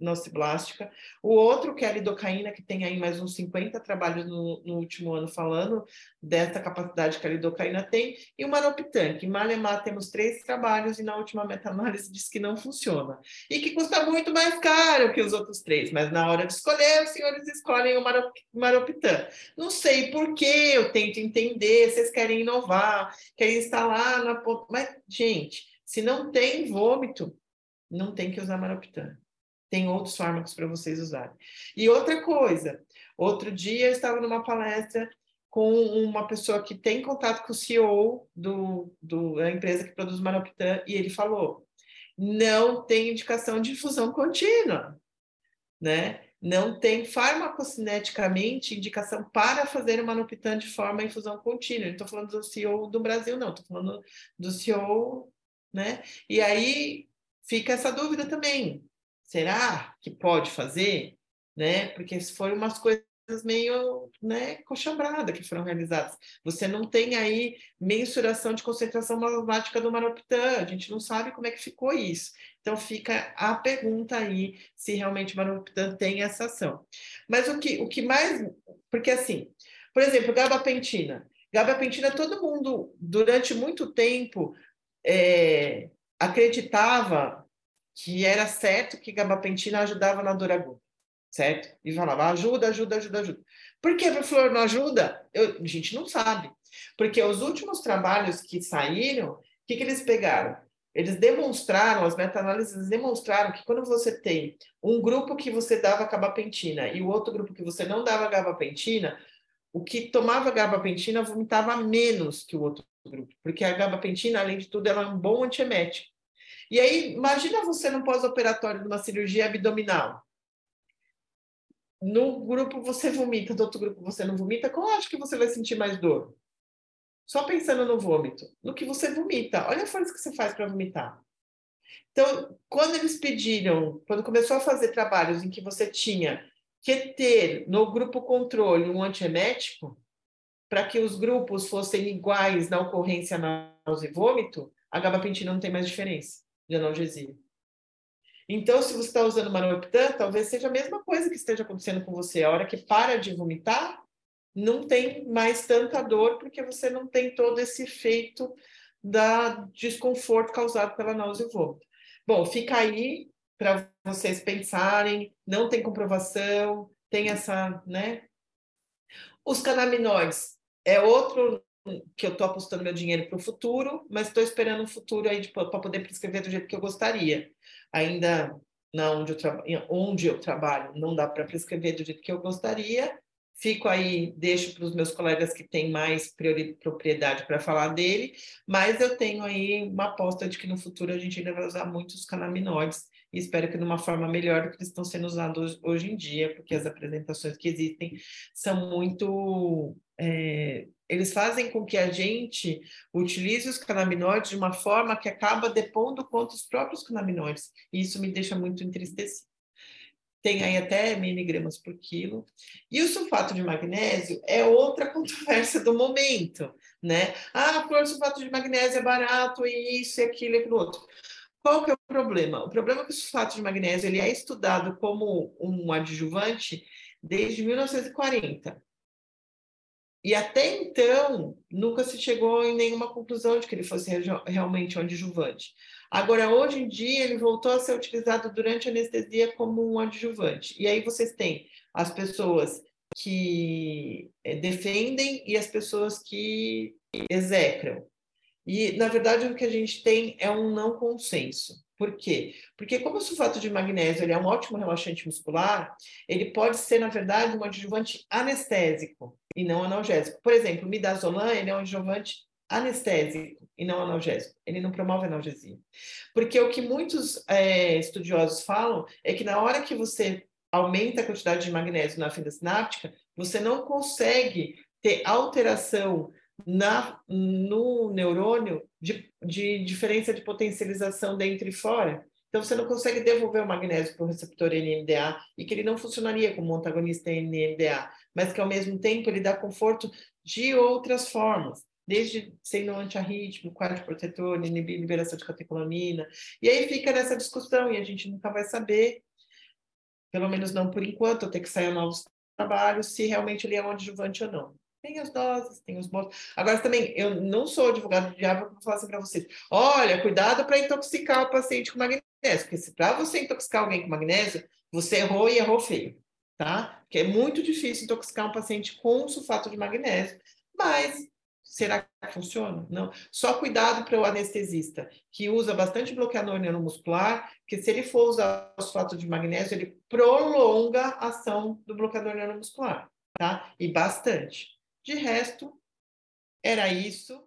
nociblástica. O outro, que é a lidocaína, que tem aí mais uns 50 trabalhos no, no último ano falando dessa capacidade que a lidocaína tem, e o maroptan, que Malemar temos três trabalhos e na última meta-análise diz que não funciona. E que custa muito mais caro que os outros três, mas na hora de escolher, os senhores escolhem o maroptan. Não sei por que eu tento entender, vocês querem inovar, querem lá na. Mas, gente, se não tem vômito, não tem que usar maroptan. Tem outros fármacos para vocês usarem. E outra coisa, outro dia eu estava numa palestra com uma pessoa que tem contato com o CEO do, do, da empresa que produz maroptan, e ele falou: não tem indicação de infusão contínua, né? não tem farmacocineticamente indicação para fazer uma Manupitan de forma infusão contínua. Não estou falando do CEO do Brasil, não, estou falando do CEO, né? E aí fica essa dúvida também. Será que pode fazer? Né? Porque foram umas coisas meio né, coxambrada que foram realizadas. Você não tem aí mensuração de concentração malamática do maroptan, a gente não sabe como é que ficou isso. Então fica a pergunta aí se realmente o maroptan tem essa ação. Mas o que, o que mais... Porque assim, por exemplo, gabapentina. Gabapentina, todo mundo, durante muito tempo, é, acreditava que era certo que gabapentina ajudava na dor aguda certo? E falava, ajuda, ajuda, ajuda, ajuda. Por que a flor não ajuda? Eu, a gente não sabe. Porque os últimos trabalhos que saíram, o que, que eles pegaram? Eles demonstraram, as meta-análises demonstraram que quando você tem um grupo que você dava gabapentina e o outro grupo que você não dava gabapentina, o que tomava gabapentina vomitava menos que o outro grupo, porque a gabapentina, além de tudo, ela é um bom antiemético. E aí, imagina você no pós-operatório de uma cirurgia abdominal no grupo você vomita, do outro grupo você não vomita, qual acho que você vai sentir mais dor? Só pensando no vômito, no que você vomita. Olha a força que você faz para vomitar. Então, quando eles pediram, quando começou a fazer trabalhos em que você tinha que ter no grupo controle um antiemético, para que os grupos fossem iguais na ocorrência náusea e vômito, a gabapentina não tem mais diferença de analgesia. Então, se você está usando manorptan, talvez seja a mesma coisa que esteja acontecendo com você. A hora que para de vomitar, não tem mais tanta dor, porque você não tem todo esse efeito da desconforto causado pela náusea e vômito. Bom, fica aí para vocês pensarem, não tem comprovação, tem essa, né? Os canaminoides é outro que eu estou apostando meu dinheiro para o futuro, mas estou esperando um futuro aí para poder prescrever do jeito que eu gostaria ainda na onde eu, onde eu trabalho não dá para prescrever do jeito que eu gostaria. Fico aí, deixo para os meus colegas que têm mais propriedade para falar dele, mas eu tenho aí uma aposta de que no futuro a gente ainda vai usar muitos canaminoides e espero que de uma forma melhor do que eles estão sendo usados hoje em dia, porque as apresentações que existem são muito é, eles fazem com que a gente utilize os canaminoides de uma forma que acaba depondo contra os próprios canaminoides. E isso me deixa muito entristecido. Tem aí até miligramas por quilo. E o sulfato de magnésio é outra controvérsia do momento, né? Ah, o sulfato de magnésio é barato e isso e aquilo e aquilo outro. Qual que é o problema? O problema é que o sulfato de magnésio ele é estudado como um adjuvante desde 1940. E até então, nunca se chegou em nenhuma conclusão de que ele fosse realmente um adjuvante. Agora, hoje em dia, ele voltou a ser utilizado durante a anestesia como um adjuvante. E aí vocês têm as pessoas que eh, defendem e as pessoas que execram. E, na verdade, o que a gente tem é um não consenso. Por quê? Porque como o sulfato de magnésio ele é um ótimo relaxante muscular, ele pode ser, na verdade, um adjuvante anestésico e não analgésico. Por exemplo, o midazolam ele é um adjuvante anestésico e não analgésico. Ele não promove analgesia. Porque o que muitos é, estudiosos falam é que na hora que você aumenta a quantidade de magnésio na fenda sináptica, você não consegue ter alteração na, no neurônio de, de diferença de potencialização dentro e fora. Então, você não consegue devolver o magnésio para o receptor NMDA e que ele não funcionaria como um antagonista NMDA, mas que ao mesmo tempo ele dá conforto de outras formas, desde sendo antiarrítmico, inibir liberação de catecolamina. E aí fica nessa discussão e a gente nunca vai saber, pelo menos não por enquanto, ter que sair novos trabalhos, se realmente ele é um adjuvante ou não. Tem as doses, tem os modos. Agora, também, eu não sou advogado de diabo para falar assim para vocês. Olha, cuidado para intoxicar o paciente com magnésio, porque se para você intoxicar alguém com magnésio, você errou e errou feio, tá? Porque é muito difícil intoxicar um paciente com sulfato de magnésio, mas será que funciona? Não. Só cuidado para o anestesista, que usa bastante bloqueador neuromuscular, porque se ele for usar sulfato de magnésio, ele prolonga a ação do bloqueador neuromuscular, tá? E bastante. De resto, era isso.